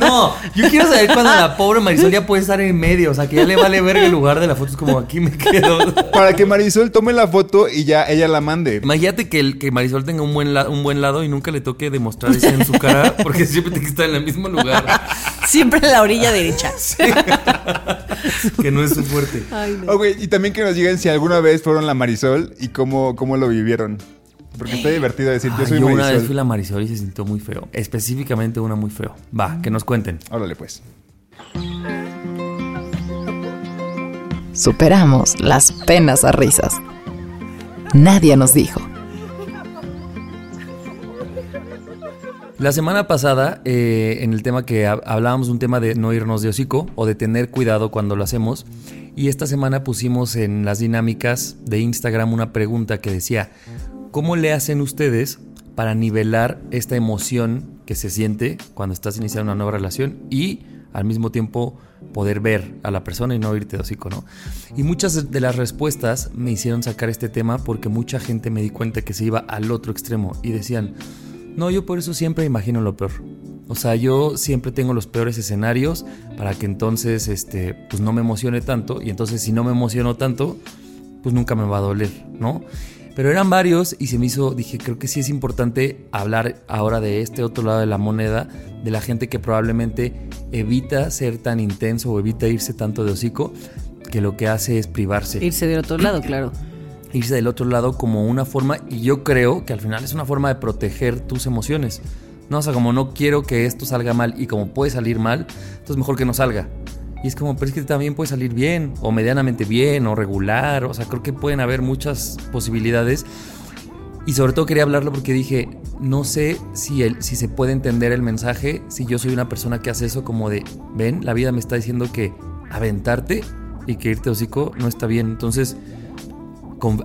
No, yo quiero saber cuando la pobre Marisol ya puede estar en medio. O sea, que ya le vale ver el lugar de la foto. Es como aquí me quedo. Para que Marisol tome la foto y ya ella la mande. Imagínate que, el, que Marisol tenga un buen, la- un buen lado y nunca le toque demostrar eso en su cara. Porque siempre tiene que estar en el mismo lugar. Siempre en la orilla derecha. Que no es su fuerte. Ay, no. Ok, y también que nos digan si alguna vez fueron la Marisol y cómo, cómo lo vivieron. Porque está divertido decir, yo Ay, soy yo una vez fui la Marisol y se sintió muy feo. Específicamente una muy feo. Va, que nos cuenten. Órale, pues. Superamos las penas a risas. Nadie nos dijo. La semana pasada, eh, en el tema que hab- hablábamos, un tema de no irnos de hocico o de tener cuidado cuando lo hacemos. Y esta semana pusimos en las dinámicas de Instagram una pregunta que decía: ¿Cómo le hacen ustedes para nivelar esta emoción que se siente cuando estás iniciando una nueva relación y al mismo tiempo poder ver a la persona y no irte de hocico, ¿no? Y muchas de las respuestas me hicieron sacar este tema porque mucha gente me di cuenta que se iba al otro extremo y decían, no, yo por eso siempre imagino lo peor. O sea, yo siempre tengo los peores escenarios para que entonces, este, pues no me emocione tanto. Y entonces si no me emociono tanto, pues nunca me va a doler, ¿no? Pero eran varios y se me hizo, dije, creo que sí es importante hablar ahora de este otro lado de la moneda, de la gente que probablemente evita ser tan intenso o evita irse tanto de hocico, que lo que hace es privarse Irse del otro lado, claro. irse del otro lado como una forma, y yo creo que al final es una forma de proteger tus emociones. No, o sea, como no quiero que esto salga mal y como puede salir mal, entonces mejor que no salga. Y es como, pero es que también puede salir bien, o medianamente bien, o regular, o sea, creo que pueden haber muchas posibilidades. Y sobre todo quería hablarlo porque dije, no sé si, el, si se puede entender el mensaje, si yo soy una persona que hace eso como de, ven, la vida me está diciendo que aventarte y que irte hocico no está bien. Entonces,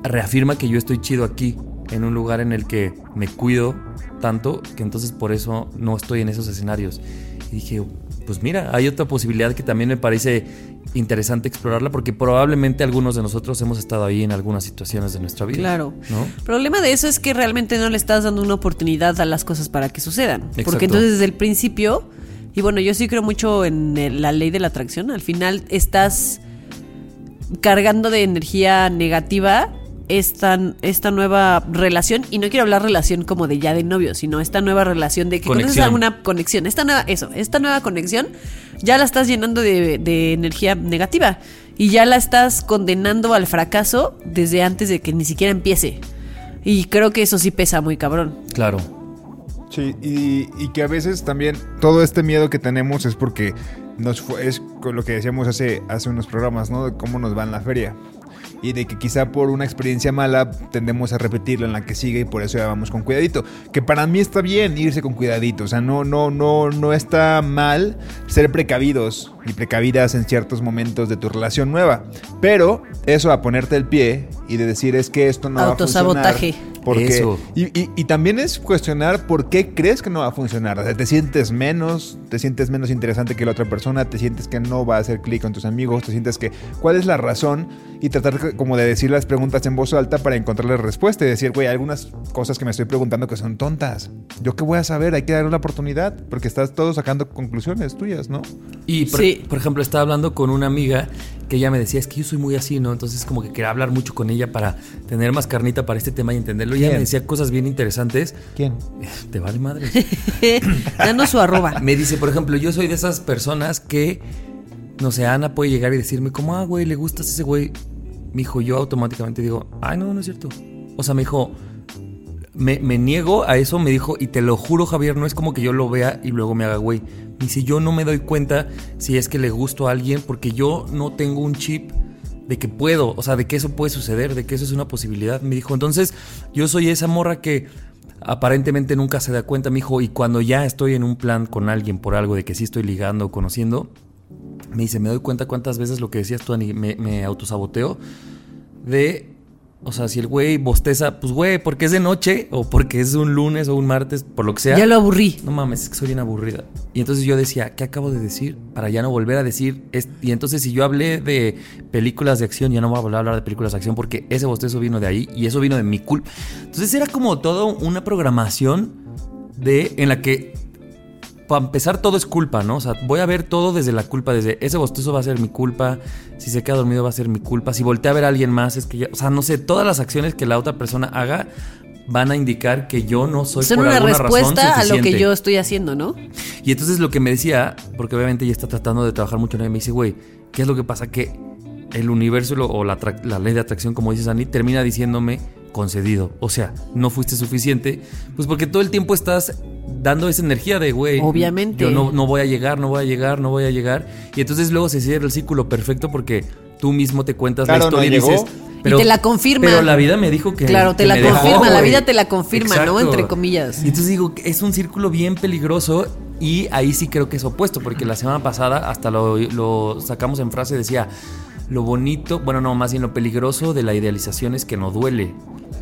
reafirma que yo estoy chido aquí, en un lugar en el que me cuido tanto, que entonces por eso no estoy en esos escenarios. Y dije, pues mira, hay otra posibilidad que también me parece interesante explorarla porque probablemente algunos de nosotros hemos estado ahí en algunas situaciones de nuestra vida. Claro. ¿no? El problema de eso es que realmente no le estás dando una oportunidad a las cosas para que sucedan. Exacto. Porque entonces desde el principio, y bueno, yo sí creo mucho en el- la ley de la atracción, al final estás cargando de energía negativa esta, esta nueva relación, y no quiero hablar relación como de ya de novio, sino esta nueva relación de que conoces Conexión. a una conexión, esta nueva, eso, esta nueva conexión, ya la estás llenando de, de energía negativa y ya la estás condenando al fracaso desde antes de que ni siquiera empiece. Y creo que eso sí pesa muy cabrón. Claro. Sí, y, y que a veces también todo este miedo que tenemos es porque nos fue, es lo que decíamos hace, hace unos programas, ¿no? De cómo nos va en la feria. Y de que quizá por una experiencia mala tendemos a repetirla en la que sigue y por eso ya vamos con cuidadito. Que para mí está bien irse con cuidadito. O sea, no, no, no, no está mal ser precavidos y precavidas en ciertos momentos de tu relación nueva. Pero eso a ponerte el pie y de decir es que esto no va a Autosabotaje. funcionar. Porque, Eso. y, y- y también es cuestionar por qué crees que no va a funcionar. O sea, te sientes menos, te sientes menos interesante que la otra persona, te sientes que no va a hacer clic con tus amigos, te sientes que cuál es la razón y tratar como de decir las preguntas en voz alta para encontrarle respuesta y decir, güey, hay algunas cosas que me estoy preguntando que son tontas. Yo qué voy a saber, hay que darle una oportunidad porque estás todo sacando conclusiones tuyas, ¿no? Y por, Por ejemplo, estaba hablando con una amiga que ella me decía, es que yo soy muy así, ¿no? Entonces como que quería hablar mucho con ella para tener más carnita para este tema y entenderlo. Y ella me decía cosas bien interesantes. ¿Quién? Te vale madre. Danos su arroba. Me dice, por ejemplo, yo soy de esas personas que, no sé, Ana puede llegar y decirme como, ah, güey, le gustas a ese güey. Me dijo, yo automáticamente digo, ay, no, no es cierto. O sea, me dijo, me, me niego a eso, me dijo, y te lo juro, Javier, no es como que yo lo vea y luego me haga güey. Me dice, yo no me doy cuenta si es que le gusto a alguien porque yo no tengo un chip de que puedo, o sea, de que eso puede suceder, de que eso es una posibilidad. Me dijo, entonces yo soy esa morra que aparentemente nunca se da cuenta, me dijo, y cuando ya estoy en un plan con alguien por algo de que sí estoy ligando o conociendo, me dice, me doy cuenta cuántas veces lo que decías tú, Ani, me, me autosaboteo de, o sea, si el güey bosteza, pues güey, porque es de noche o porque es un lunes o un martes, por lo que sea. Ya lo aburrí. No mames, es que soy bien aburrida. Y entonces yo decía, ¿qué acabo de decir? Para ya no volver a decir. es- Y entonces si yo hablé de películas de acción, ya no voy a volver a hablar de películas de acción porque ese bostezo vino de ahí y eso vino de mi culpa. Entonces era como todo una programación de en la que para empezar todo es culpa, ¿no? O sea, voy a ver todo desde la culpa, desde ese bostezo va a ser mi culpa, si se queda dormido va a ser mi culpa, si voltea a ver a alguien más es que ya, o sea, no sé, todas las acciones que la otra persona haga van a indicar que yo no soy Son por una alguna razón respuesta a lo que yo estoy haciendo, ¿no? Y entonces lo que me decía, porque obviamente ella está tratando de trabajar mucho en él, me dice, güey, ¿qué es lo que pasa? Que el universo lo- o la, ley de atracción, como dices, Ani, termina diciéndome concedido. O sea, no fuiste suficiente, pues porque todo el tiempo estás dando esa energía de, güey, Obviamente. yo no, no voy a llegar, no voy a llegar, no voy a llegar. Y entonces luego se cierra el círculo perfecto porque tú mismo te cuentas Claro, la no historia y dices... Y te la confirma. Pero la vida me dijo que... Claro, te que la me dejó, confirma, la vida te la confirma, ¿no? Entre comillas. Y entonces digo, es un círculo bien peligroso y ahí sí creo que es opuesto, porque la semana pasada hasta lo, lo sacamos en frase, decía, lo bonito, bueno, no, más bien lo peligroso de la idealización es que no duele.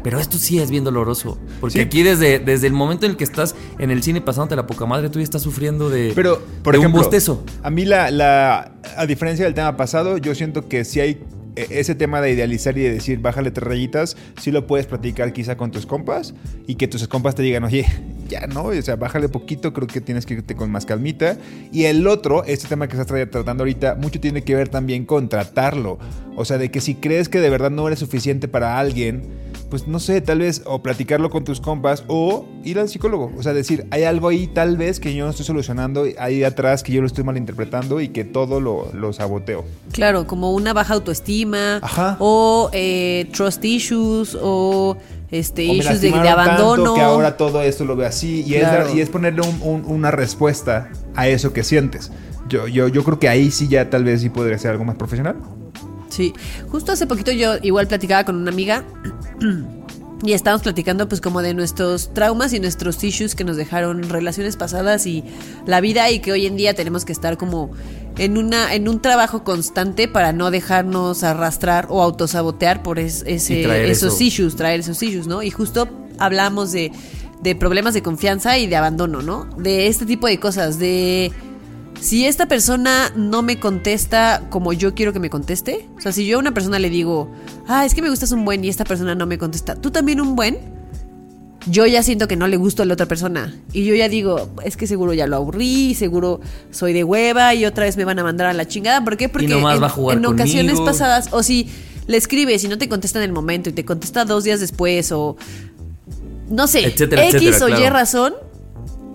Pero esto sí es bien doloroso, porque Sí. aquí desde, desde el momento en el que estás en el cine pasándote la poca madre, tú ya estás sufriendo de, Pero, por de ejemplo, un bostezo. a mí la, la, a diferencia del tema pasado, yo siento que si hay ese tema de idealizar y de decir, bájale tres rayitas, sí lo puedes platicar quizá con tus compas y que tus compas te digan, oye, ya no, o sea, bájale poquito, creo que tienes que irte con más calmita. Y el otro, este tema que estás tra- tratando ahorita, mucho tiene que ver también con tratarlo. O sea, de que si crees que de verdad no eres suficiente para alguien, pues no sé, tal vez o platicarlo con tus compas o ir al psicólogo. O sea, decir, hay algo ahí tal vez que yo no estoy solucionando, ahí atrás que yo lo estoy malinterpretando y que todo lo, lo saboteo. Claro, como una baja autoestima Ajá. o eh, trust issues o este O issues de, abandono. tanto que ahora todo esto lo veo así. Y, Claro. es, y es ponerle un- un- una respuesta a eso que sientes. Yo, yo, yo creo que ahí sí ya tal vez sí podría ser algo más profesional. Sí, justo hace poquito yo igual platicaba con una amiga y estábamos platicando pues como de nuestros traumas y nuestros issues que nos dejaron relaciones pasadas y la vida y que hoy en día tenemos que estar como en una en un trabajo constante para no dejarnos arrastrar o autosabotear por es- ese esos eso. issues, traer esos issues, ¿no? Y justo hablamos de de problemas de confianza y de abandono, ¿no? De este tipo de cosas, de si esta persona no me contesta como yo quiero que me conteste, o sea, si yo a una persona le digo, ah, es que me gustas un buen y esta persona no me contesta, tú también un buen, yo ya siento que no le gusto a la otra persona. Y yo ya digo, es que seguro ya lo aburrí, seguro soy de hueva y otra vez me van a mandar a la chingada. ¿Por qué? Porque en, va a jugar en ocasiones pasadas, o si le escribes y no te contesta en el momento y te contesta dos días después o no sé, Etcétera, X etcétera, o Y razón,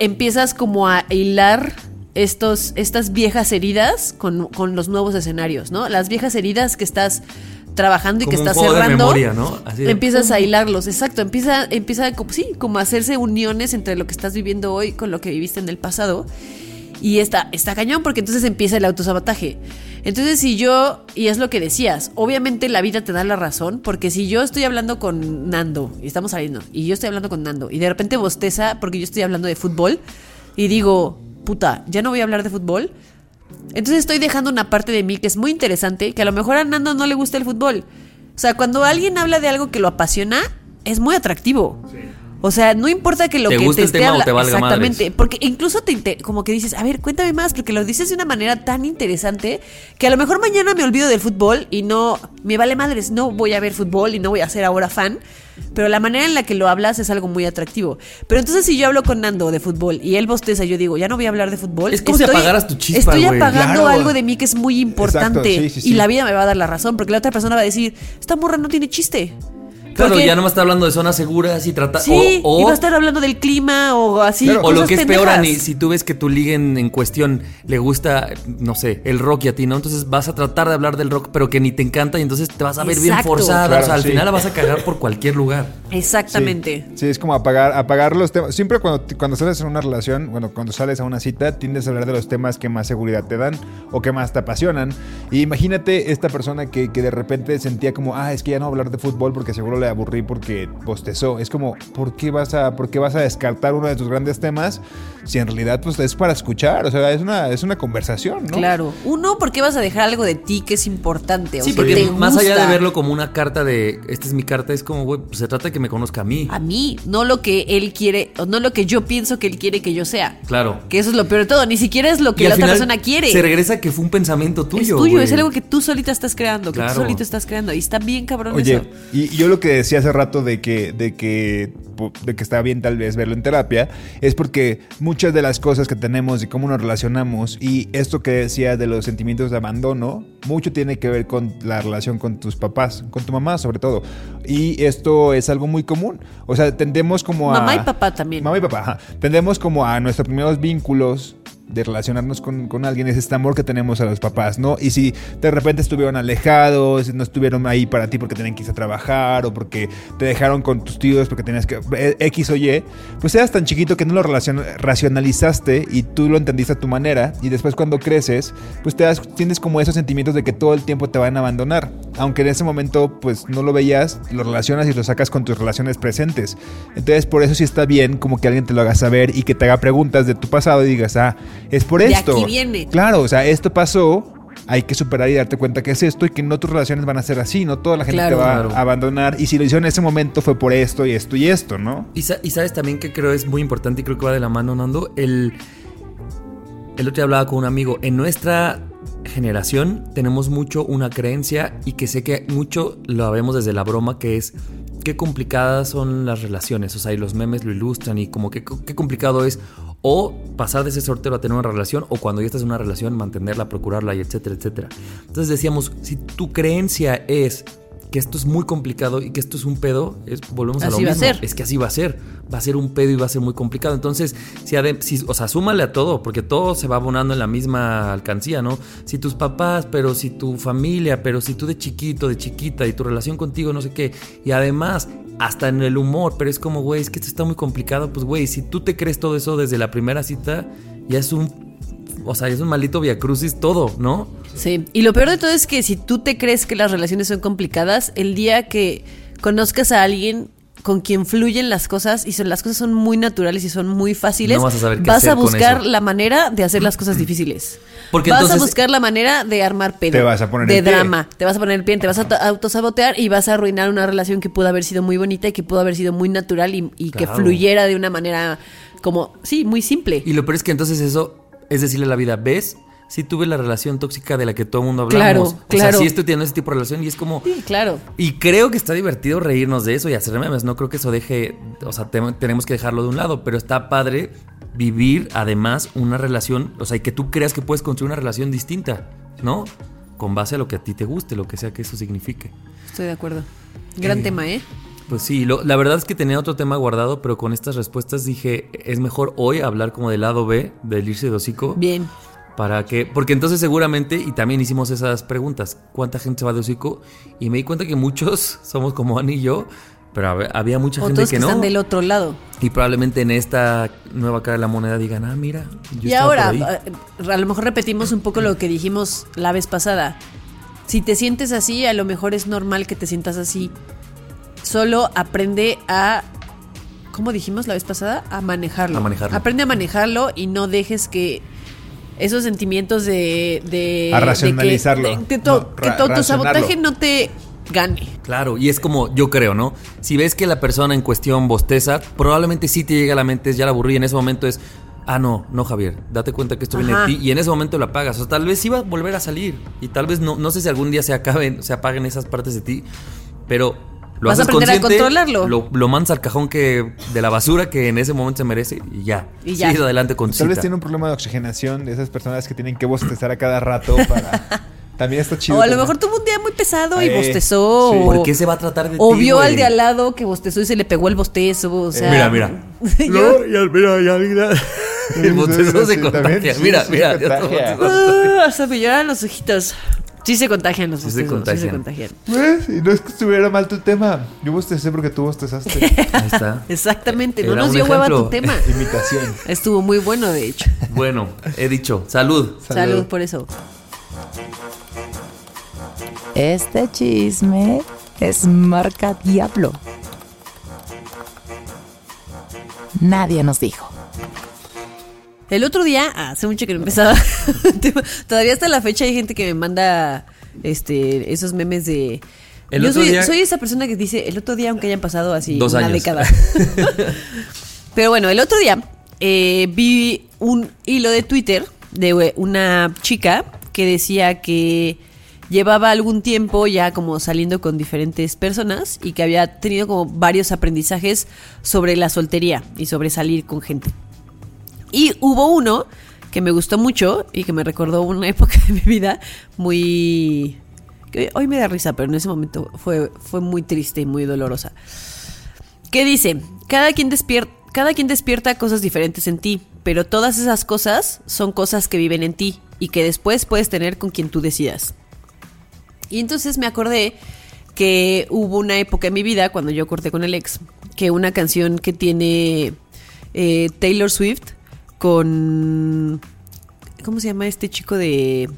empiezas como a hilar estos, estas viejas heridas con, con los nuevos escenarios, ¿no? Las viejas heridas que estás trabajando y Como que estás cerrando. memoria, ¿no? Así de- empiezas a hilarlos, exacto. Empieza, empieza como, sí, como a hacerse uniones entre lo que estás viviendo hoy con lo que viviste en el pasado. Y está, está cañón porque entonces empieza el autosabotaje. Entonces, si yo, y es lo que decías, obviamente la vida te da la razón, porque si yo estoy hablando con Nando, y estamos saliendo, y yo estoy hablando con Nando, y de repente bosteza porque yo estoy hablando de fútbol, y digo, puta, ya no voy a hablar de fútbol, entonces estoy dejando una parte de mí que es muy interesante, que a lo mejor a Nando no le gusta el fútbol. O sea, cuando alguien habla de algo que lo apasiona, es muy atractivo. O sea, no importa que lo Te que guste te el esté o te valga Exactamente. madres. Porque incluso te inter- como que dices, a ver, cuéntame más, porque lo dices de una manera tan interesante que a lo mejor mañana me olvido del fútbol y no me vale madres, no voy a ver fútbol y no voy a ser ahora fan. Pero la manera en la que lo hablas es algo muy atractivo. Pero entonces si yo hablo con Nando de fútbol y él bosteza, yo digo, ya no voy a hablar de fútbol. Es como si apagaras tu chispa, Estoy apagando Claro. algo de mí que es muy importante. Exacto, sí, sí, Y sí. la vida me va a dar la razón, porque la otra persona va a decir, esta morra no tiene chiste. Claro, Porque- ya no me está hablando de zonas seguras y trata. Sí, o, y o- va a estar hablando del clima o así. Claro. o lo que es peor. Ani, si tú ves que tu liga en, en cuestión le gusta, no sé, el rock y a ti, ¿no? Entonces vas a tratar de hablar del rock, pero que ni te encanta y entonces te vas a ver bien forzada. Claro, o sea, al sí. final la vas a cagar por cualquier lugar. Exactamente. Sí, sí, es como apagar, apagar los temas. Siempre cuando, cuando sales en una relación, bueno, cuando sales a una cita, tiendes a hablar de los temas que más seguridad te dan o que más te apasionan. Y imagínate esta persona que, que de repente sentía como, ah, es que ya no voy a hablar de fútbol porque seguro le aburrí porque bostezó. Es como, ¿por qué vas a, por qué vas a descartar uno de tus grandes temas si en realidad pues es para escuchar? O sea, es una, es una conversación, ¿no? Claro. Uno, ¿por qué vas a dejar algo de ti que es importante? O Sí, que porque te más allá de verlo como una carta de, esta es mi carta, es como, güey, pues se trata de que me conozca a mí. A mí, no lo que él quiere, o no lo que yo pienso que él quiere que yo sea. Claro. Que eso es lo peor de todo. Ni siquiera es lo que Y la otra final persona quiere. Se regresa a que fue un pensamiento tuyo. es tuyo, es algo que tú solita estás creando, que Claro. tú solito estás creando. Y está bien cabrón Oye, eso. y yo lo que decía hace rato de que, de que, de que está bien tal vez verlo en terapia, es porque muchas de las cosas que tenemos y cómo nos relacionamos, y esto que decía de los sentimientos de abandono, mucho tiene que ver con la relación con tus papás, con tu mamá sobre todo. Y esto es algo muy común. O sea, tendemos como a... Mamá y papá también. Mamá y papá, ajá. Tendemos como a nuestros primeros vínculos de relacionarnos con, con alguien, es este amor que tenemos a los papás, ¿no? Y si de repente estuvieron alejados, no estuvieron ahí para ti porque tenían que irse a trabajar o porque te dejaron con tus tíos porque tenías que eh, X o Y, pues eras tan chiquito que no lo relacion- racionalizaste y tú lo entendiste a tu manera y después cuando creces, pues te das, tienes como esos sentimientos de que todo el tiempo te van a abandonar, aunque en ese momento pues no lo veías, lo relacionas y lo sacas con tus relaciones presentes. Entonces por eso sí está bien como que alguien te lo haga saber y que te haga preguntas de tu pasado y digas, ah, es por De esto. aquí viene. Claro, o sea, esto pasó, hay que superar y darte cuenta que es esto y que no tus relaciones van a ser así, no toda la gente Claro. te va Claro. a abandonar y si lo hicieron en ese momento fue por esto y esto y esto, ¿no? Y, sa- y sabes también que creo es muy importante y creo que va de la mano, Nando. El, el otro día hablaba con un amigo. En nuestra generación tenemos mucho una creencia y que sé que mucho lo vemos desde la broma, que es qué complicadas son las relaciones. O sea, y los memes lo ilustran y como que qué complicado es o pasar de ese sortero a tener una relación o cuando ya estás en una relación mantenerla, procurarla etcétera, etcétera. Entonces decíamos, si tu creencia es que esto es muy complicado y que esto es un pedo, es, volvemos a lo va a mismo. ser. Es que así va a ser. Va a ser un pedo y va a ser muy complicado. Entonces, si, si- o sea, súmale a todo, porque todo se va abonando en la misma alcancía, ¿no? Si tus papás, pero si tu familia, pero si tú de chiquito, de chiquita y tu relación contigo, no sé qué. Y además, hasta en el humor, pero es como, güey, es que esto está muy complicado. Pues, güey, si tú te crees todo eso desde la primera cita, ya es un. O sea, es un maldito viacrucis todo, ¿no? Sí, y lo peor de todo es que si tú te crees que las relaciones son complicadas, el día que conozcas a alguien con quien fluyen las cosas y son, las cosas son muy naturales y son muy fáciles, No vas a saber qué vas hacer a con buscar eso. la manera de hacer las cosas difíciles. Porque vas entonces- a buscar la manera de armar pedo. Te vas a poner de el pie. drama, te vas a poner el pie, te vas a auto- autosabotear y vas a arruinar una relación que pudo haber sido muy bonita y que pudo haber sido muy natural y, y que fluyera de una manera como, sí, muy simple. Y lo peor es que entonces eso es decirle a la vida, ¿ves? Sí tuve la relación tóxica de la que todo el mundo Claro, hablamos. O claro. sea, sí estoy teniendo ese tipo de relación y es como... Sí, claro. Y creo que está divertido reírnos de eso y hacer memes. No creo que eso deje, o sea, te- tenemos que dejarlo de un lado, pero está padre vivir además una relación, o sea, y que tú creas que puedes construir una relación distinta, ¿no? Con base a lo que a ti te guste, lo que sea que eso signifique. Estoy de acuerdo. Gran tema, ¿eh? Pues sí, lo- la verdad es que tenía otro tema guardado, pero con estas respuestas dije, es mejor hoy hablar como del lado B, del irse de hocico. Bien. Para que, porque entonces seguramente, y también hicimos esas preguntas, ¿cuánta gente se va de hocico? Y me di cuenta que muchos somos como Ani y yo, pero hab- había mucha gente que, que no. están del otro lado. Y probablemente en esta nueva cara de la moneda digan, ah, mira, yo y ahora, ahí". eh, a lo mejor repetimos un poco lo que dijimos la vez pasada. Si te sientes así, a lo mejor es normal que te sientas así. Solo aprende a. ¿Cómo dijimos la vez pasada? A manejarlo. A manejarlo. Aprende a manejarlo y no dejes que esos sentimientos de. de A de racionalizarlo. que, de- de to- No, que ra- tu autosabotaje no te gane. Claro, y es como yo creo, ¿no? Si ves que la persona en cuestión bosteza, probablemente sí te llega a la mente, es ya la aburrí, y en ese momento es, ah, no, no, Javier, date cuenta que esto viene Ajá. de ti, y en ese momento lo apagas. O tal vez sí va a volver a salir, y tal vez no, no sé si algún día se acaben, se apaguen esas partes de ti, pero lo Vas a haces aprender a controlarlo. Lo, lo mandas al cajón que de la basura que en ese momento se merece, y ya. Y ya. Sí, adelante con Tal vez tiene un problema de oxigenación de esas personas que tienen que bostezar a cada rato para... También está chido. O a lo mejor tuvo un día muy pesado y Eh, bostezó. sí. o- ¿Por qué se va a tratar de O ti, vio güey? al de al lado que bostezó y se le pegó el bostezo. O sea, Mira, mira. yo- No, ya, mira, ya, mira. El bostezo se Sí, contagia. sí, mira, sí mira. se contagia. Ah, hasta me lloran los ojitos. Sí se contagian los Sí se bostezos. Sí se contagian. contagian. ¿Ves? Y no es que estuviera mal tu tema. Yo bostecé porque tú bostezaste. Ahí está. Exactamente, no nos dio hueva tu tema. Imitación. Estuvo muy bueno, de hecho. Bueno, he dicho, salud. Salud, por eso. Este chisme es marca Diablo. Nadie nos dijo. El otro día, hace mucho que no empezaba. Todavía hasta la fecha hay gente que me manda este esos memes de. El Yo soy, día- soy esa persona que dice el otro día, aunque hayan pasado así Dos una años. década. Pero bueno, el otro día eh, vi un hilo de Twitter de una chica que decía que llevaba algún tiempo ya como saliendo con diferentes personas y que había tenido como varios aprendizajes sobre la soltería y sobre salir con gente. Y hubo uno que me gustó mucho y que me recordó una época de mi vida muy... que hoy me da risa, pero en ese momento fue, fue muy triste y muy dolorosa. Que dice, cada quien, despier- cada quien despierta cosas diferentes en ti, pero todas esas cosas son cosas que viven en ti y que después puedes tener con quien tú decidas. Y entonces me acordé que hubo una época en mi vida, cuando yo corté con el ex, que una canción que tiene eh, Taylor Swift con... ¿Cómo se llama este chico de...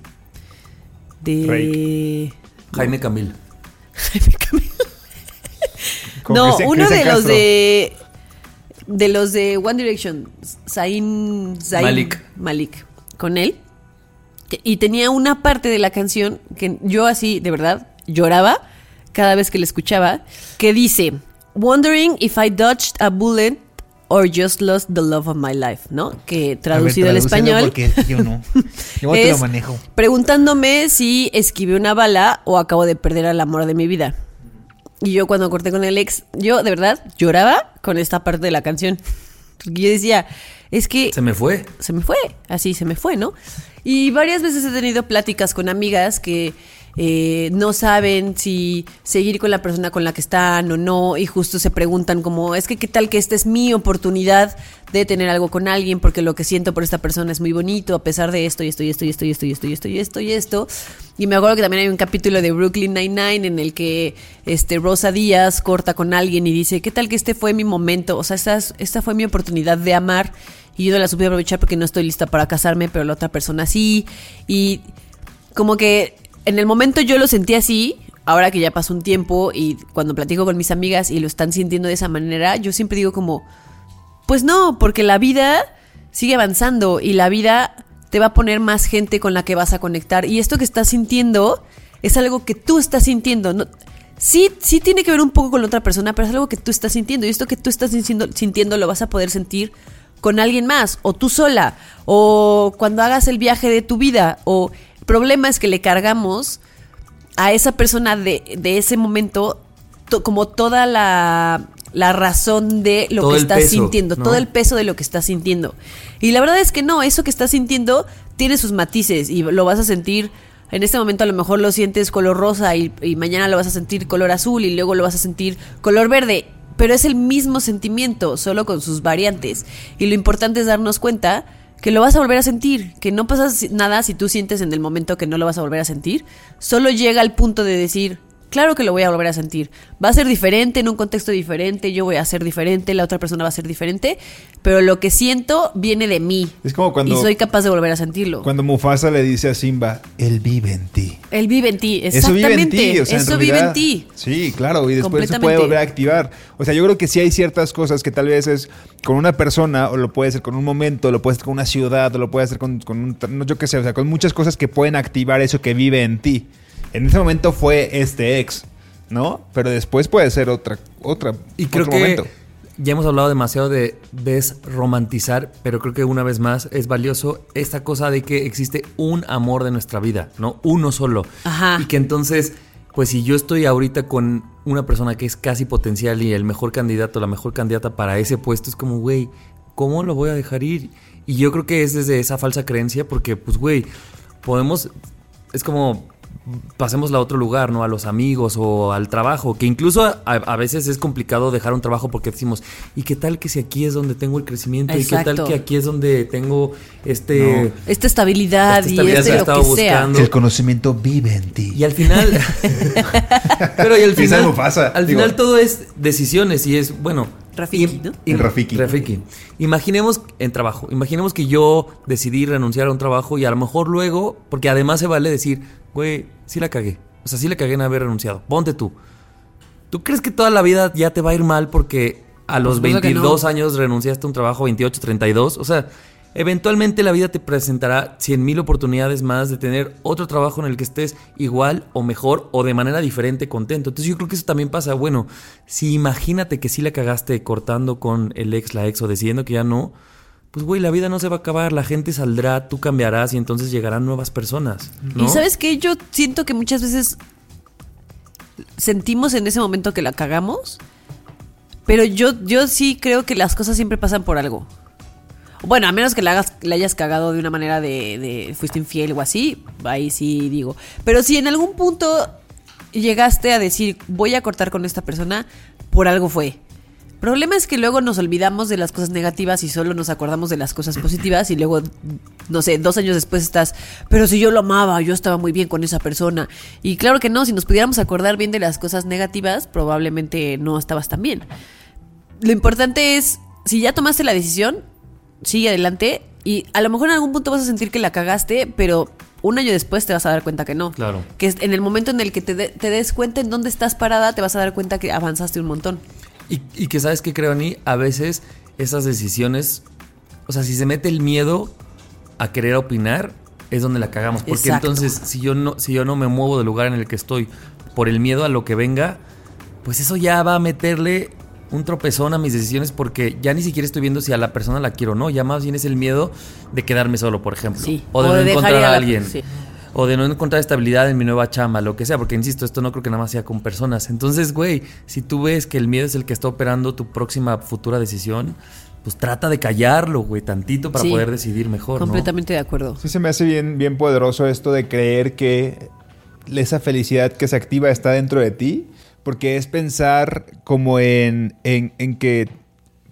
De... Jaime Camil. Jaime Camil. No, Cristian- uno de los de... De los de One Direction, Zayn, Zayn Malik. Malik, con él. Que- Y tenía una parte de la canción que yo así, de verdad, lloraba cada vez que la escuchaba, que dice, Wondering if I dodged a bullet or just lost the love of my life, ¿no? Que traducido al español Porque yo no. Yo te es lo manejo. preguntándome si esquivé una bala o acabo de perder al amor de mi vida. Y yo cuando corté con el ex, yo de verdad lloraba con esta parte de la canción. Porque yo decía, es que Se me fue. se me fue, así se me fue, ¿no? Y varias veces he tenido pláticas con amigas que eh, no saben si seguir con la persona con la que están o no, y justo se preguntan como, es que qué tal que esta es mi oportunidad de tener algo con alguien, porque lo que siento por esta persona es muy bonito, a pesar de esto y esto y esto y esto y esto y esto y esto y esto y esto. Y me acuerdo que también hay un capítulo de Brooklyn Nine-Nine en el que este, Rosa Díaz corta con alguien y dice, ¿qué tal que este fue mi momento? O sea, esta, es- esta fue mi oportunidad de amar y yo no la supe aprovechar porque no estoy lista para casarme, pero la otra persona sí. Y como que en el momento yo lo sentí así, ahora que ya pasó un tiempo y cuando platico con mis amigas y lo están sintiendo de esa manera, yo siempre digo como, pues no, porque la vida sigue avanzando y la vida te va a poner más gente con la que vas a conectar. Y esto que estás sintiendo es algo que tú estás sintiendo. No, sí, sí tiene que ver un poco con la otra persona, pero es algo que tú estás sintiendo. Y esto que tú estás sintiendo, lo vas a poder sentir con alguien más, o tú sola, o cuando hagas el viaje de tu vida, o problema es que le cargamos a esa persona de, de ese momento to- como toda la, la razón de lo Todo que el peso, sintiendo, ¿no? todo el peso de lo que estás sintiendo. Y la verdad es que no, eso que estás sintiendo tiene sus matices y lo vas a sentir. En este momento a lo mejor lo sientes color rosa y, y mañana lo vas a sentir color azul y luego lo vas a sentir color verde. Pero es el mismo sentimiento, solo con sus variantes. Y lo importante es darnos cuenta que lo vas a volver a sentir, que no pasa nada si tú sientes en el momento que no lo vas a volver a sentir. Solo llega al punto de decir, claro que lo voy a volver a sentir. Va a ser diferente, en un contexto diferente, yo voy a ser diferente, la otra persona va a ser diferente, pero lo que siento viene de mí. Es como cuando- Y soy capaz de volver a sentirlo. Cuando Mufasa le dice a Simba, él vive en ti. Él vive en ti, Eso exactamente. vive en ti, o sea, en Eso vive en ti. Sí, claro, y después se puede volver a activar. O sea, yo creo que sí hay ciertas cosas que tal vez es con una persona, o lo puede ser con un momento, lo puede ser con una ciudad, o lo puede hacer con, con un, yo qué sé, o sea, con muchas cosas que pueden activar eso que vive en ti. En ese momento fue este ex, ¿no? Pero después puede ser otra, otra, Y creo otro que momento. ya hemos hablado demasiado de desromantizar, pero creo que una vez más es valioso esta cosa de que existe un amor de nuestra vida, ¿no? Uno solo. Ajá. Y que entonces, pues si yo estoy ahorita con una persona que es casi potencial y el mejor candidato, la mejor candidata para ese puesto, es como, güey, ¿cómo lo voy a dejar ir? Y yo creo que es desde esa falsa creencia, porque, pues, güey, podemos. Es como. Pasemos a otro lugar, ¿no? A los amigos o al trabajo, que incluso a, a veces es complicado dejar un trabajo porque decimos, ¿y qué tal que si aquí es donde tengo el crecimiento? ¿Y qué tal que aquí es donde tengo este... Esta estabilidad, Esta estabilidad y este que lo que estaba sea. buscando. El conocimiento vive en ti. Y al final. pero y al final. Mufasa, al digo. final todo es decisiones y es, bueno. Rafiki, ¿no? im- Rafiki. Rafiki. Imaginemos en trabajo. Imaginemos que yo decidí renunciar a un trabajo y a lo mejor luego, porque además se vale decir, güey, sí la cagué. O sea, sí la cagué en haber renunciado. Ponte tú. ¿Tú crees que toda la vida ya te va a ir mal porque a los no. 22 años renunciaste a un trabajo, 28, 32? O sea, eventualmente la vida te presentará 100 mil oportunidades más de tener otro trabajo en el que estés igual o mejor o de manera diferente contento. Entonces yo creo que eso también pasa. Bueno, si imagínate que sí la cagaste cortando con el ex, la ex o decidiendo que ya no, pues güey, la vida no se va a acabar, la gente saldrá, tú cambiarás y entonces llegarán nuevas personas. ¿no? Y sabes que yo siento que muchas veces sentimos en ese momento que la cagamos, pero yo, yo sí creo que las cosas siempre pasan por algo. Bueno, a menos que la, hagas, la hayas cagado de una manera de, de fuiste infiel o así, ahí sí digo. Pero si en algún punto llegaste a decir voy a cortar con esta persona, por algo fue. Problema es que luego nos olvidamos de las cosas negativas y solo nos acordamos de las cosas positivas y luego, no sé, dos años después estás, pero si yo lo amaba, yo estaba muy bien con esa persona. Y claro que no, si nos pudiéramos acordar bien de las cosas negativas, probablemente no estabas tan bien. Lo importante es, si ya tomaste la decisión, sigue adelante y a lo mejor en algún punto vas a sentir que la cagaste, pero un año después te vas a dar cuenta que no. Claro. Que en el momento en el que te, de- te des cuenta en dónde estás parada, te vas a dar cuenta que avanzaste un montón. Y, y que sabes que creo, Ani, a veces esas decisiones, o sea, si se mete el miedo a querer opinar, es donde la cagamos. Porque Exacto. entonces, si yo no, si yo no me muevo del lugar en el que estoy por el miedo a lo que venga, pues eso ya va a meterle un tropezón a mis decisiones porque ya ni siquiera estoy viendo si a la persona la quiero o no. Ya más bien es el miedo de quedarme solo, por ejemplo. Sí. O de O no de dejar encontrar a la- alguien. sí. O de no encontrar estabilidad en mi nueva chamba, lo que sea, porque insisto, esto no creo que nada más sea con personas. Entonces, güey, si tú ves que el miedo es el que está operando tu próxima futura decisión, pues trata de callarlo, güey, tantito para Sí. poder decidir mejor, ¿no? Completamente de acuerdo. Sí se me hace bien, bien poderoso esto de creer que esa felicidad que se activa está dentro de ti, porque es pensar como en, en, en que...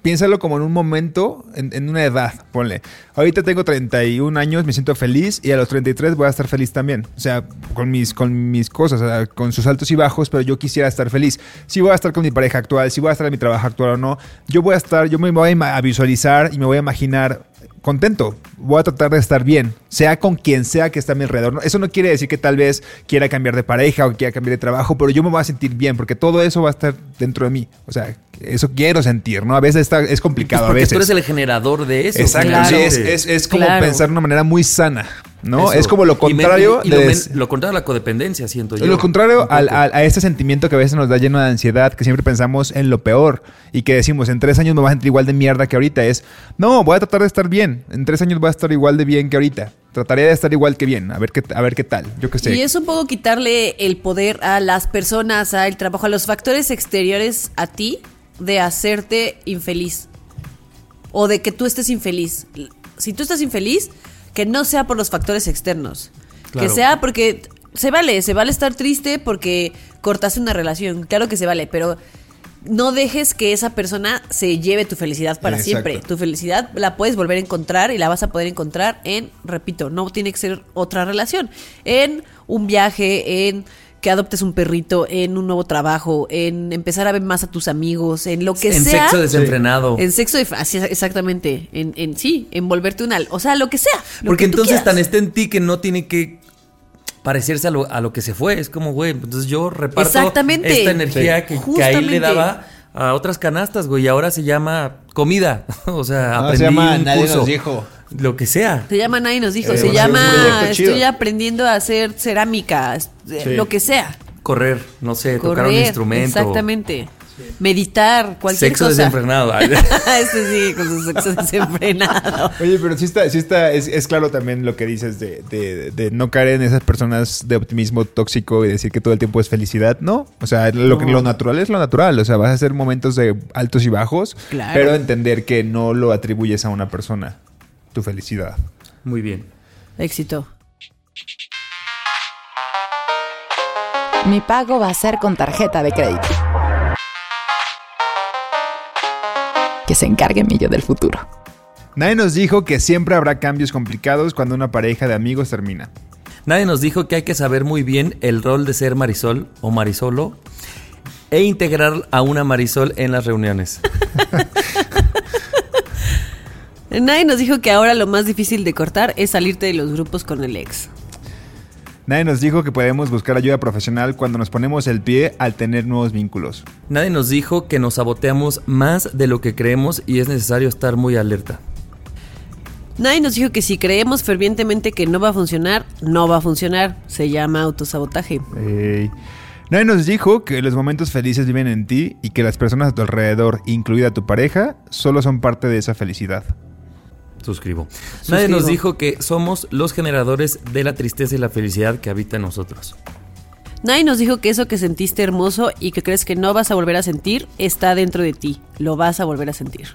Piénsalo como en un momento, en, en una edad, ponle. Ahorita tengo 31 años, me siento feliz y a los 33 voy a estar feliz también. O sea, con mis, con mis cosas, o sea, con sus altos y bajos, pero yo quisiera estar feliz. Si voy a estar con mi pareja actual, si voy a estar en mi trabajo actual o no, yo voy a estar, yo me voy a visualizar y me voy a imaginar contento. Voy a tratar de estar bien, sea con quien sea que esté a mi alrededor. Eso no quiere decir que tal vez quiera cambiar de pareja o quiera cambiar de trabajo, pero yo me voy a sentir bien porque todo eso va a estar dentro de mí. O sea, eso quiero sentir, ¿no? A veces está, es Pues complicado, a veces. tú eres el generador de eso. Exacto, Claro. sí, es, es- es como Claro. pensar de una manera muy sana. ¿no? Eso. Es como lo Y me- contrario y lo, de- men- lo contrario a la codependencia, siento yo. Lo contrario al- a, este sentimiento que a veces nos da lleno de ansiedad, que siempre pensamos en lo peor y que decimos, en tres años me voy a sentir igual de mierda que ahorita. Es, no, voy a tratar de estar bien. En tres años voy a estar igual de bien que ahorita. Trataría de estar igual que bien. A ver qué, a ver qué tal. Yo qué sé. Y es un poco quitarle el poder a las personas, al trabajo, a los factores exteriores a ti de hacerte infeliz. O de que tú estés infeliz. Si tú estás infeliz, que no sea por los factores externos. Claro. Que sea porque se vale, se vale estar triste porque cortaste una relación. Claro que se vale, pero no dejes que esa persona se lleve tu felicidad para Exacto. siempre. Tu felicidad la puedes volver a encontrar y la vas a poder encontrar en, repito, no tiene que ser otra relación, en un viaje, en que adoptes un perrito, en un nuevo trabajo, en empezar a ver más a tus amigos, en lo que en sea. sexo desenfrenado. En sexo, de- así es, exactamente. En, en sí, en volverte una. O sea, lo que sea. lo Porque que entonces quieras. tan está en ti que no tiene que parecerse a lo, a lo que se fue. Es como, güey, entonces yo reparto Exactamente. esta energía que, que ahí le daba a otras canastas, güey, y ahora se llama comida. o sea, No, aprendí se llama un Nadie curso. nos dijo. Lo que sea. Se llama Nadie nos dijo. Eh, se llama. Estoy aprendiendo a hacer cerámica. Sí. Lo que sea. Correr, no sé, tocar un instrumento. Exactamente. Meditar, cualquier Sexo cosa. desenfrenado. este sí, con su sexo desenfrenado. Oye, pero sí está, sí está, es, es claro también lo que dices de, de- de no caer en esas personas de optimismo tóxico y decir que todo el tiempo es felicidad, ¿no? O sea, lo, que- lo natural es lo natural, o sea, vas a hacer momentos de altos y bajos, Claro. pero entender que no lo atribuyes a una persona, tu felicidad. Muy bien. Éxito. Mi pago va a ser con tarjeta de crédito. Que se encargue mi yo del futuro. Nadie nos dijo que siempre habrá cambios complicados cuando una pareja de amigos termina. Nadie nos dijo que hay que saber muy bien el rol de ser Marisol o Marisolo e integrar a una Marisol en las reuniones. Nadie nos dijo que ahora lo más difícil de cortar es salirte de los grupos con el ex. Nadie nos dijo que podemos buscar ayuda profesional cuando nos ponemos el pie al tener nuevos vínculos. Nadie nos dijo que nos saboteamos más de lo que creemos y es necesario estar muy alerta. Nadie nos dijo que si creemos fervientemente que no va a funcionar, no va a funcionar. Se llama autosabotaje. Nadie nos dijo que los momentos felices viven en ti y que las personas a tu alrededor, incluida tu pareja, solo son parte de esa felicidad. Suscribo. Nadie nos dijo que somos los generadores de la tristeza y la felicidad que habita en nosotros. Nadie nos dijo que eso que sentiste hermoso y que crees que no vas a volver a sentir está dentro de ti. Lo vas a volver a sentir.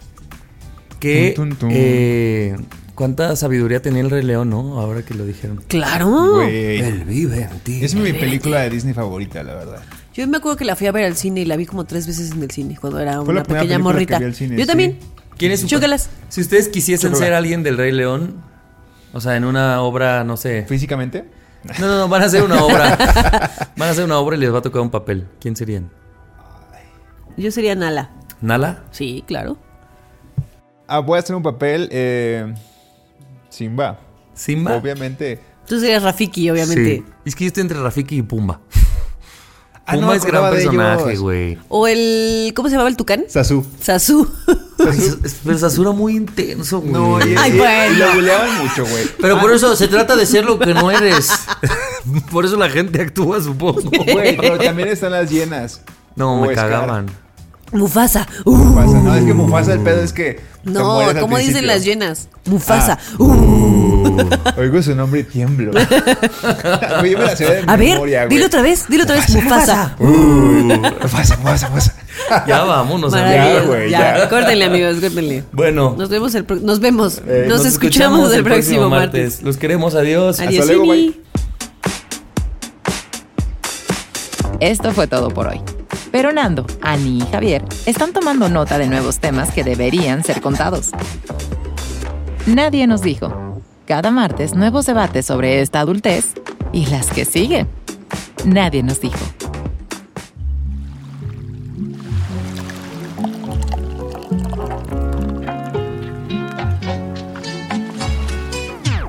Que eh, cuánta sabiduría tenía el Rey León, ¿no? Ahora que lo dijeron. Claro. Güey. Él vive en ti. Es mi película de Disney favorita, la verdad. Yo me acuerdo que la fui a ver al cine y la vi como tres veces en el cine cuando era Fue una pequeña morrita. vi al cine, Yo sí. ¿Quién es su Chócalas. Si ustedes quisiesen ser alguien del Rey León, o sea, en una obra, no sé. Físicamente, No, no, no, van a hacer una obra. Van a hacer una obra y les va a tocar un papel. ¿Quién serían? Yo sería Nala. ¿Nala? Sí, claro. ah, voy a hacer un papel eh, Simba. ¿Simba? Obviamente. Tú serías Rafiki, obviamente. Sí. Es que yo estoy entre Rafiki y Pumba. Ah, no me es gran personaje, güey. O el. ¿Cómo se llamaba el tucán? Sasu. Sasu. Ay, Pero Sasura muy intenso, güey. No, y, Ay, y- bueno. y lo buleaban mucho, güey. Pero por eso se trata de ser lo que no eres. Por eso la gente actúa, supongo. Güey, pero también están las llenas. No, O me cagaban. Mufasa. Uh. Mufasa. No, es que Mufasa el pedo es que. No, ¿cómo dicen las llenas? Mufasa. Ah. Uh. Oigo su nombre y tiemblo. Yo me la sé de A ver, güey. dilo otra vez, dilo otra vez. Mufasa. Uh, Mufasa, Mufasa, Mufasa. Ya vámonos. Ya, güey, ya, ya. córtenle, amigos, córtenle. Bueno, Nos vemos el pro- nos vemos. Eh, nos, escuchamos, el próximo martes. Los queremos, adiós. Adiós. luego, bye. Esto fue todo por hoy. Pero Nando, Ani y Javier están tomando nota de nuevos temas que deberían ser contados. Nadie nos dijo. Cada martes nuevos debates sobre esta adultez y las que siguen. Nadie nos dijo.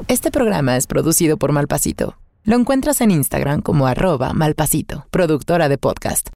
Este programa es producido por Malpasito. Lo encuentras en Instagram como arroba malpasito, productora de podcast.